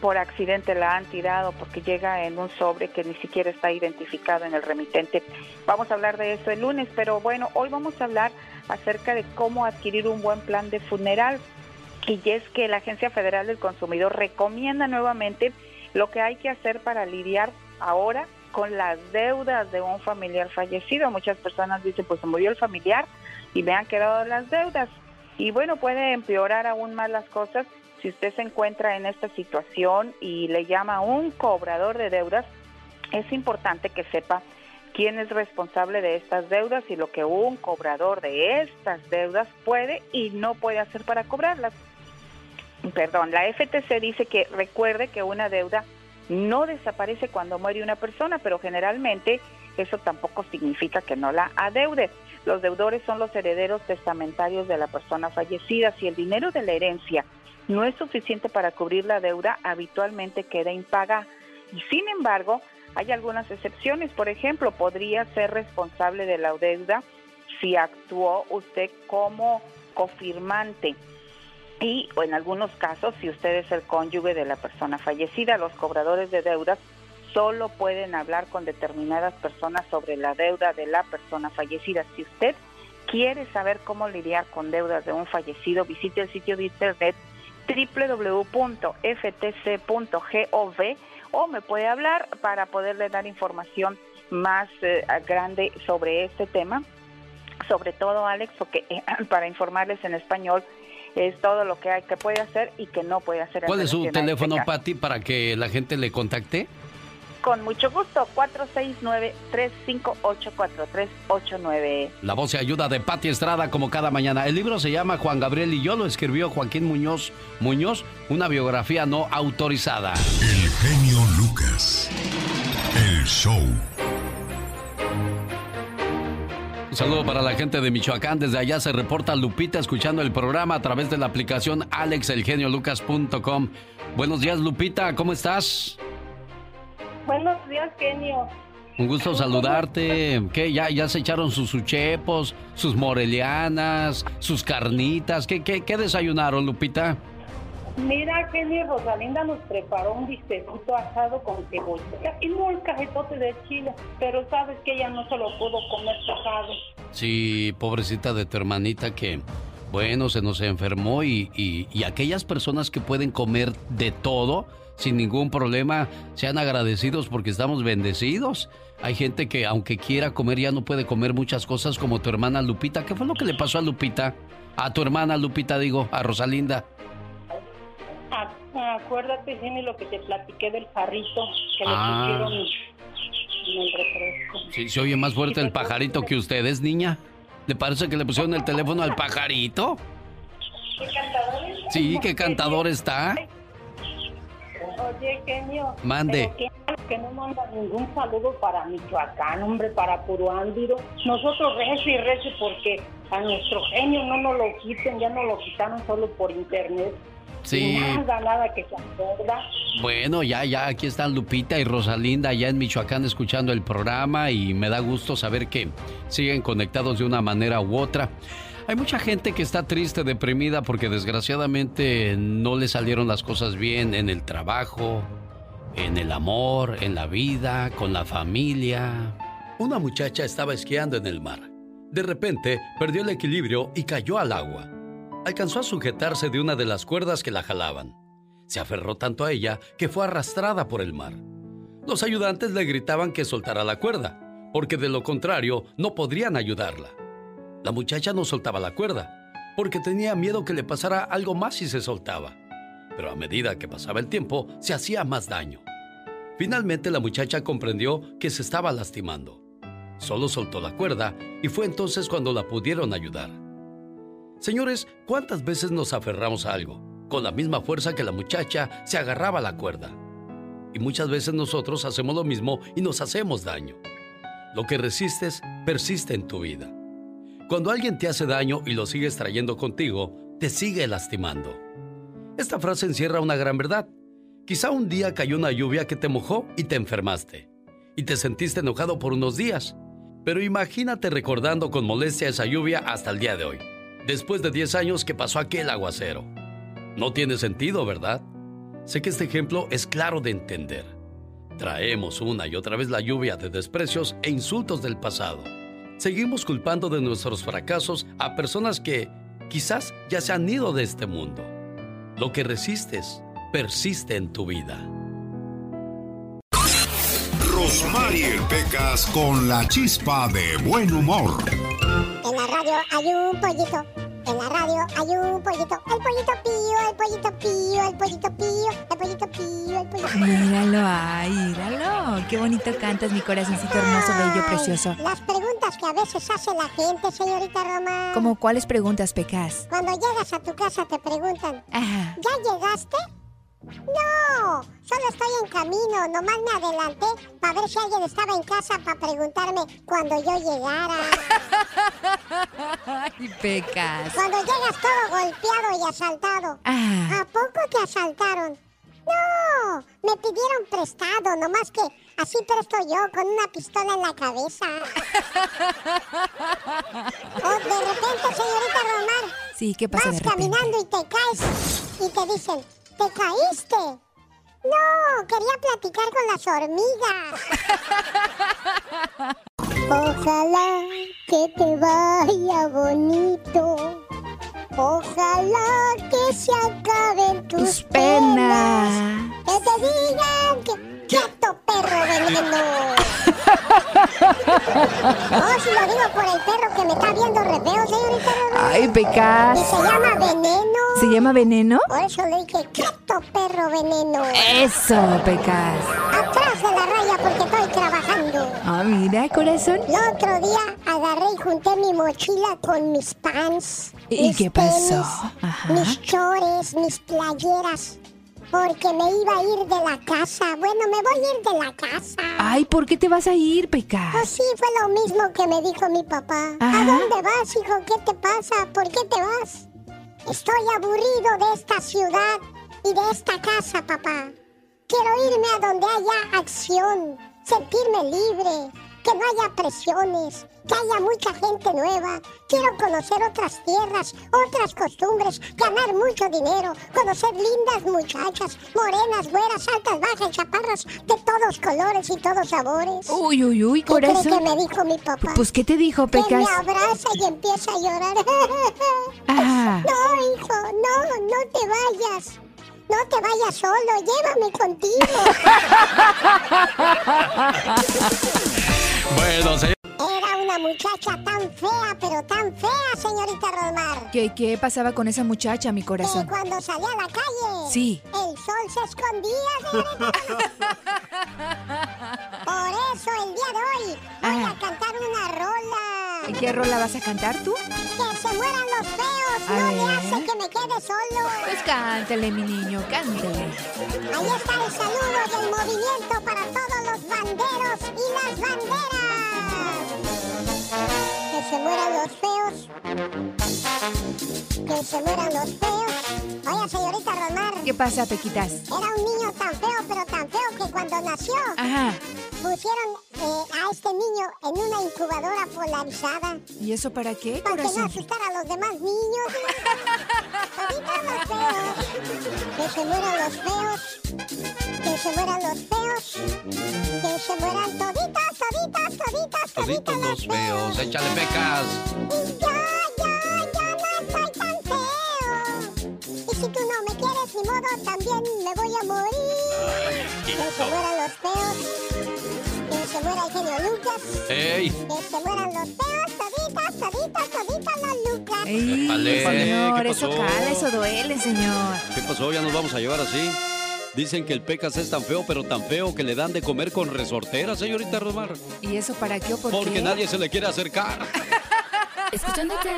por accidente la han tirado porque llega en un sobre que ni siquiera está identificado en el remitente. Vamos a hablar de eso el lunes, pero bueno, hoy vamos a hablar acerca de cómo adquirir un buen plan de funeral. Y es que la Agencia Federal del Consumidor recomienda nuevamente lo que hay que hacer para lidiar ahora con las deudas de un familiar fallecido. Muchas personas dicen, pues se murió el familiar y me han quedado las deudas. Y bueno, puede empeorar aún más las cosas si usted se encuentra en esta situación y le llama a un cobrador de deudas. Es importante que sepa quién es responsable de estas deudas y lo que un cobrador de estas deudas puede y no puede hacer para cobrarlas. Perdón, la FTC dice que recuerde que una deuda no desaparece cuando muere una persona, pero generalmente eso tampoco significa que no la adeude. Los deudores son los herederos testamentarios de la persona fallecida. Si el dinero de la herencia no es suficiente para cubrir la deuda, habitualmente queda impaga. Y sin embargo, hay algunas excepciones. Por ejemplo, podría ser responsable de la deuda si actuó usted como cofirmante y o en algunos casos si usted es el cónyuge de la persona fallecida. Los cobradores de deudas solo pueden hablar con determinadas personas sobre la deuda de la persona fallecida. Si usted quiere saber cómo lidiar con deudas de un fallecido, visite el sitio de internet www.ftc.gov o me puede hablar para poderle dar información más eh, grande sobre este tema. Sobre todo, Alex, porque eh, para informarles en español es todo lo que hay que puede hacer y que no puede hacer. en ¿Cuál es su este teléfono, caso. Pati, para que la gente le contacte? Con mucho gusto, 469-358-4389. La voz y ayuda de Pati Estrada como cada mañana. El libro se llama Juan Gabriel y yo lo escribió Joaquín Muñoz Muñoz, una biografía no autorizada. El genio Lucas. El show. Un saludo para la gente de Michoacán. Desde allá se reporta Lupita escuchando el programa a través de la aplicación alexelgeniolucas.com. Buenos días, Lupita, ¿cómo estás? Buenos días, genio. Un gusto saludarte. ¿Qué? ¿Ya, ya se echaron sus suchepos, sus morelianas, sus carnitas? ¿Qué, qué, qué desayunaron, Lupita? Mira, genio, Rosalinda nos preparó un bistecito asado con cebolla y un cajetote de chile, pero sabes que ella no se lo pudo comer pesado. Sí, pobrecita de tu hermanita que, bueno, se nos enfermó y, y, y aquellas personas que pueden comer de todo sin ningún problema, sean agradecidos porque estamos bendecidos. Hay gente que aunque quiera comer ya no puede comer muchas cosas como tu hermana Lupita. ¿Qué fue lo que le pasó a Lupita? A tu hermana Lupita, digo, a Rosalinda. Ah, acuérdate, genio, lo que te platiqué del jarrito que Ah. le pusieron en el refresco. Sí, se oye más fuerte el pajarito que ustedes, niña. ¿Le parece que le pusieron el teléfono al pajarito? Sí, qué cantador está. Oye, genio. Mande. pero Que, que no manda ningún saludo para Michoacán, hombre, para Puro Ámbiro. Nosotros rece y rece porque a nuestro genio no nos lo quiten, ya nos lo quitaron solo por internet. Sí. Nada, nada que se acuerda. Bueno, ya, ya, aquí están Lupita y Rosalinda allá en Michoacán escuchando el programa y me da gusto saber que siguen conectados de una manera u otra. Hay mucha gente que está triste, deprimida porque desgraciadamente no le salieron las cosas bien en el trabajo, en el amor, en la vida, con la familia. Una muchacha estaba esquiando en el mar. De repente perdió el equilibrio y cayó al agua. Alcanzó a sujetarse de una de las cuerdas que la jalaban. Se aferró tanto a ella que fue arrastrada por el mar. Los ayudantes le gritaban que soltara la cuerda, porque de lo contrario no podrían ayudarla. La muchacha no soltaba la cuerda, porque tenía miedo que le pasara algo más si se soltaba. Pero a medida que pasaba el tiempo, se hacía más daño. Finalmente la muchacha comprendió que se estaba lastimando. Solo soltó la cuerda y fue entonces cuando la pudieron ayudar. Señores, ¿cuántas veces nos aferramos a algo? Con la misma fuerza que la muchacha se agarraba a la cuerda. Y muchas veces nosotros hacemos lo mismo y nos hacemos daño. Lo que resistes persiste en tu vida. Cuando alguien te hace daño y lo sigues trayendo contigo, te sigue lastimando. Esta frase encierra una gran verdad. Quizá un día cayó una lluvia que te mojó y te enfermaste. Y te sentiste enojado por unos días. Pero imagínate recordando con molestia esa lluvia hasta el día de hoy, después de 10 años que pasó aquel aguacero. No tiene sentido, ¿verdad? Sé que este ejemplo es claro de entender. Traemos una y otra vez la lluvia de desprecios e insultos del pasado. Seguimos culpando de nuestros fracasos a personas que quizás ya se han ido de este mundo. Lo que resistes persiste en tu vida. Rosmarie Pecas con la chispa de buen humor. En la radio hay un pollito. En la radio hay un pollito. El pollito pío, el pollito pío, el pollito pío, el pollito pío, el pollito pío. Míralo, ay, míralo. Qué bonito cantas, mi corazoncito hermoso, bello, precioso. Las preguntas que a veces hace la gente, señorita Roma. ¿Cómo cuáles preguntas, Pecas? Cuando llegas a tu casa te preguntan, Ajá. ¿ya llegaste? No, solo estoy en camino, nomás me adelanté para ver si alguien estaba en casa para preguntarme cuando yo llegara. Ay, Pecas. Cuando llegas todo golpeado y asaltado. Ah. ¿A poco te asaltaron? No, me pidieron prestado, nomás que así presto yo con una pistola en la cabeza. o de repente, señorita Romar, Sí, ¿qué pasa vas caminando y te caes y te dicen, ¿te caíste? No, quería platicar con las hormigas. Ojalá que te vaya bonito. Ojalá que se acaben tus, Tus penas. Que te digan que quieto perro veneno. Oh, si lo digo por el perro que me está viendo re feo, señorita. Ay, Pecas. Y se llama veneno. ¿Se llama veneno? Por eso le dije quieto perro veneno. Eso, Pecas. Atrás de la raya porque estoy trabajando. Ah, mira, corazón. El otro día agarré y junté mi mochila con mis pants. ¿Y qué pasó? tenis, Ajá. Mis chores, mis playeras. Porque me iba a ir de la casa. Bueno, me voy a ir de la casa. Ay, ¿por qué te vas a ir, Pecas? Pues sí, fue lo mismo que me dijo mi papá. Ajá. ¿A dónde vas, hijo? ¿Qué te pasa? ¿Por qué te vas? Estoy aburrido de esta ciudad y de esta casa, papá. Quiero irme a donde haya acción, sentirme libre, que no haya presiones, que haya mucha gente nueva. Quiero conocer otras tierras, otras costumbres, ganar mucho dinero, conocer lindas muchachas, morenas, güeras, altas, bajas, chaparras, de todos colores y todos sabores. Uy, uy, uy, ¿Qué corazón. que me dijo mi papá? Pues, ¿qué te dijo, Que Pecas? me abraza y empieza a llorar. Ah. No, hijo, no, no te vayas. No te vayas solo, llévame contigo. Bueno, señor. Era una muchacha tan fea, pero tan fea, señorita Rosmar. ¿Qué, ¿Qué pasaba con esa muchacha, mi Que corazón? cuando salía a la calle, Sí. el sol se escondía, señorita. Por eso el día de hoy voy a cantar una rola. ¿Qué rola vas a cantar tú? Que se mueran los feos, A no ver. hace que me quede solo. Pues cántele, mi niño, cántele. Ahí está el saludo y el movimiento para todos los banderos y las banderas. Que se mueran los feos. Que se mueran los feos. Oiga, señorita Romar. ¿Qué pasa, Pequitas? Era un niño tan feo, pero tan feo que cuando nació Ajá. pusieron eh, a este niño en una incubadora polarizada. ¿Y eso para qué, Para que no asustara a los demás niños. Toditos los feos. Que se mueran los feos. Que se mueran los feos. Que se mueran toditos, toditos, toditos, Toditos los feos, échale pecas. Y ya, ya, ya no estoy tan feo. Y si tú no me quieres, ni modo, también me voy a morir. Que se mueran los feos. Que se muera el genio Lucas. ¡Ey! Que se mueran los feos, toditos, toditos, toditos los Lucas. Ey, Épale, señor, ¿qué eso pasó? cala, eso duele, señor. ¿Qué pasó? ¿Ya nos vamos a llevar así? Dicen que el pecas es tan feo, pero tan feo que le dan de comer con resortera, señorita Romar. ¿Y eso para qué o por Porque qué? nadie se le quiere acercar. Escuchándote.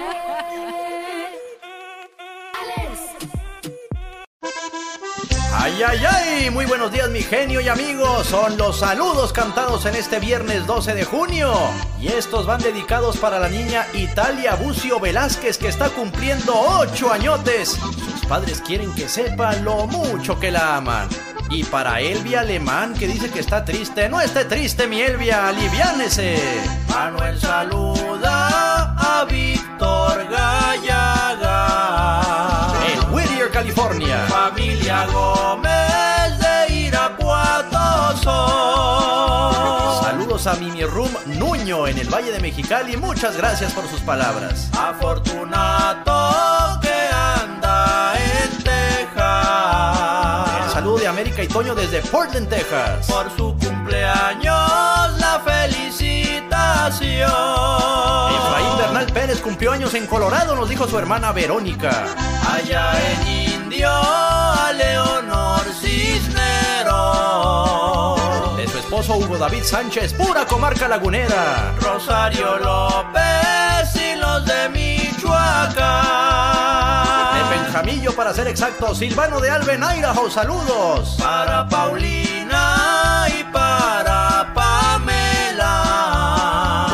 Ay, ay, ay, muy buenos días mi genio y amigos, son los saludos cantados en este viernes 12 de junio y estos van dedicados para la niña Italia Bucio Velázquez que está cumpliendo 8 añotes. Sus padres quieren que sepa lo mucho que la aman. Y para Elvia Alemán que dice que está triste, no esté triste mi Elvia, aliviánese. Manuel saluda a Víctor Gallaga. En Whittier, California. Familia Gómez Saludos a Mimi Rum Nuño en el Valle de Mexicali. Muchas gracias por sus palabras. Afortunato que anda en Texas. El saludo de América y Toño desde Portland, Texas. Por su cumpleaños la felicitación. Efraín Bernal Pérez cumplió años en Colorado, nos dijo su hermana Verónica. Allá en Indio, a Leonor esposo Hugo David Sánchez, pura comarca lagunera. Rosario López y los de Michoacán. De Benjamillo, para ser exacto, Silvano de Alben, Idaho, saludos. Para Paulina y para Pamela.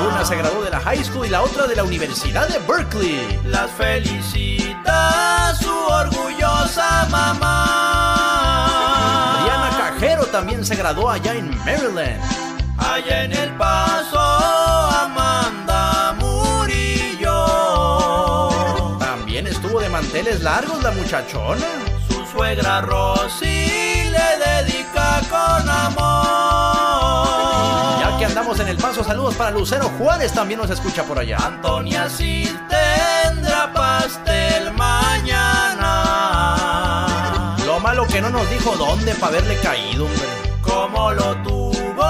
Una se graduó de la high school y la otra de la Universidad de Berkeley. Las felicita su orgullosa mamá. También se graduó allá en Maryland. Allá en El Paso, Amanda Murillo. También estuvo de manteles largos la muchachona. Su suegra Rosy le dedica con amor. Ya que andamos en El Paso, saludos para Lucero Juárez, también nos escucha por allá. Antonia sí malo que no nos dijo dónde para haberle caído, hombre. Como lo tuvo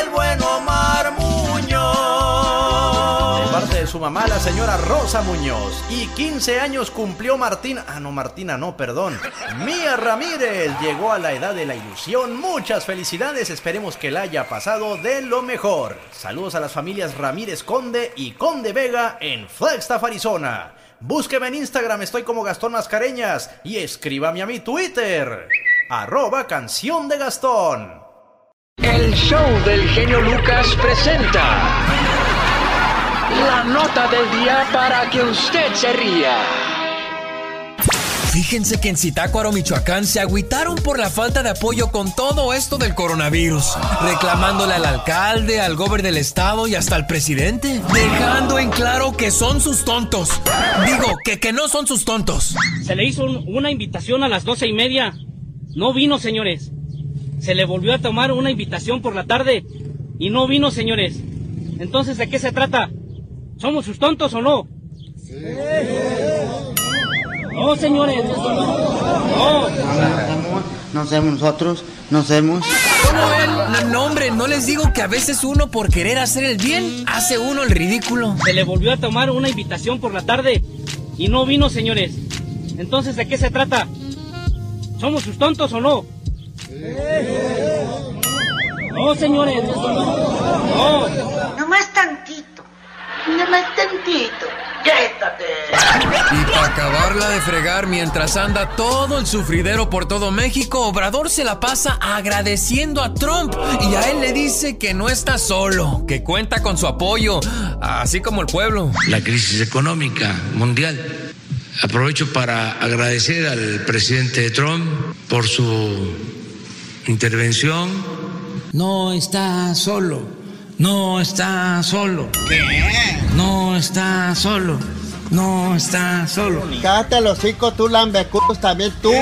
el buen Omar Muñoz. De parte de su mamá, la señora Rosa Muñoz. Y 15 años cumplió Martina. Ah, no, Martina, no, perdón. Mía Ramírez llegó a la edad de la ilusión. Muchas felicidades. Esperemos que la haya pasado de lo mejor. Saludos a las familias Ramírez Conde y Conde Vega en Flagstaff, Arizona. Búsqueme en Instagram, estoy como Gastón Mascareñas. Y escríbame a mi Twitter. Arroba canción de Gastón. El show del genio Lucas presenta la nota del día para que usted se ría. Fíjense que en Zitácuaro, Michoacán, se agüitaron por la falta de apoyo con todo esto del coronavirus, reclamándole al alcalde, al gobernador del estado y hasta al presidente, dejando en claro que son sus tontos. Digo, que, que no son sus tontos. Se le hizo un- una invitación a las doce y media. No vino, señores. Se le volvió a tomar una invitación por la tarde y no vino, señores. Entonces, ¿de qué se trata? ¿Somos sus tontos o no? No, señores. No. No somos nosotros, no somos. ¿Cómo ven? No, no, hombre, no les digo que a veces uno por querer hacer el bien, hace uno el ridículo. Se le volvió a tomar una invitación por la tarde y no vino, señores. Entonces, ¿de qué se trata? ¿Somos sus tontos o no? No, señores. No. Nomás tantito. Nomás tantito. Quédate. Y para acabarla de fregar mientras anda todo el sufridero por todo México, Obrador se la pasa agradeciendo a Trump y a él le dice que no está solo, que cuenta con su apoyo, así como el pueblo. la crisis económica mundial. Aprovecho para agradecer al presidente Trump por su intervención. No está solo, no está solo. No está solo, no está solo. Cállate los hocico tú, lambecudos, también tú.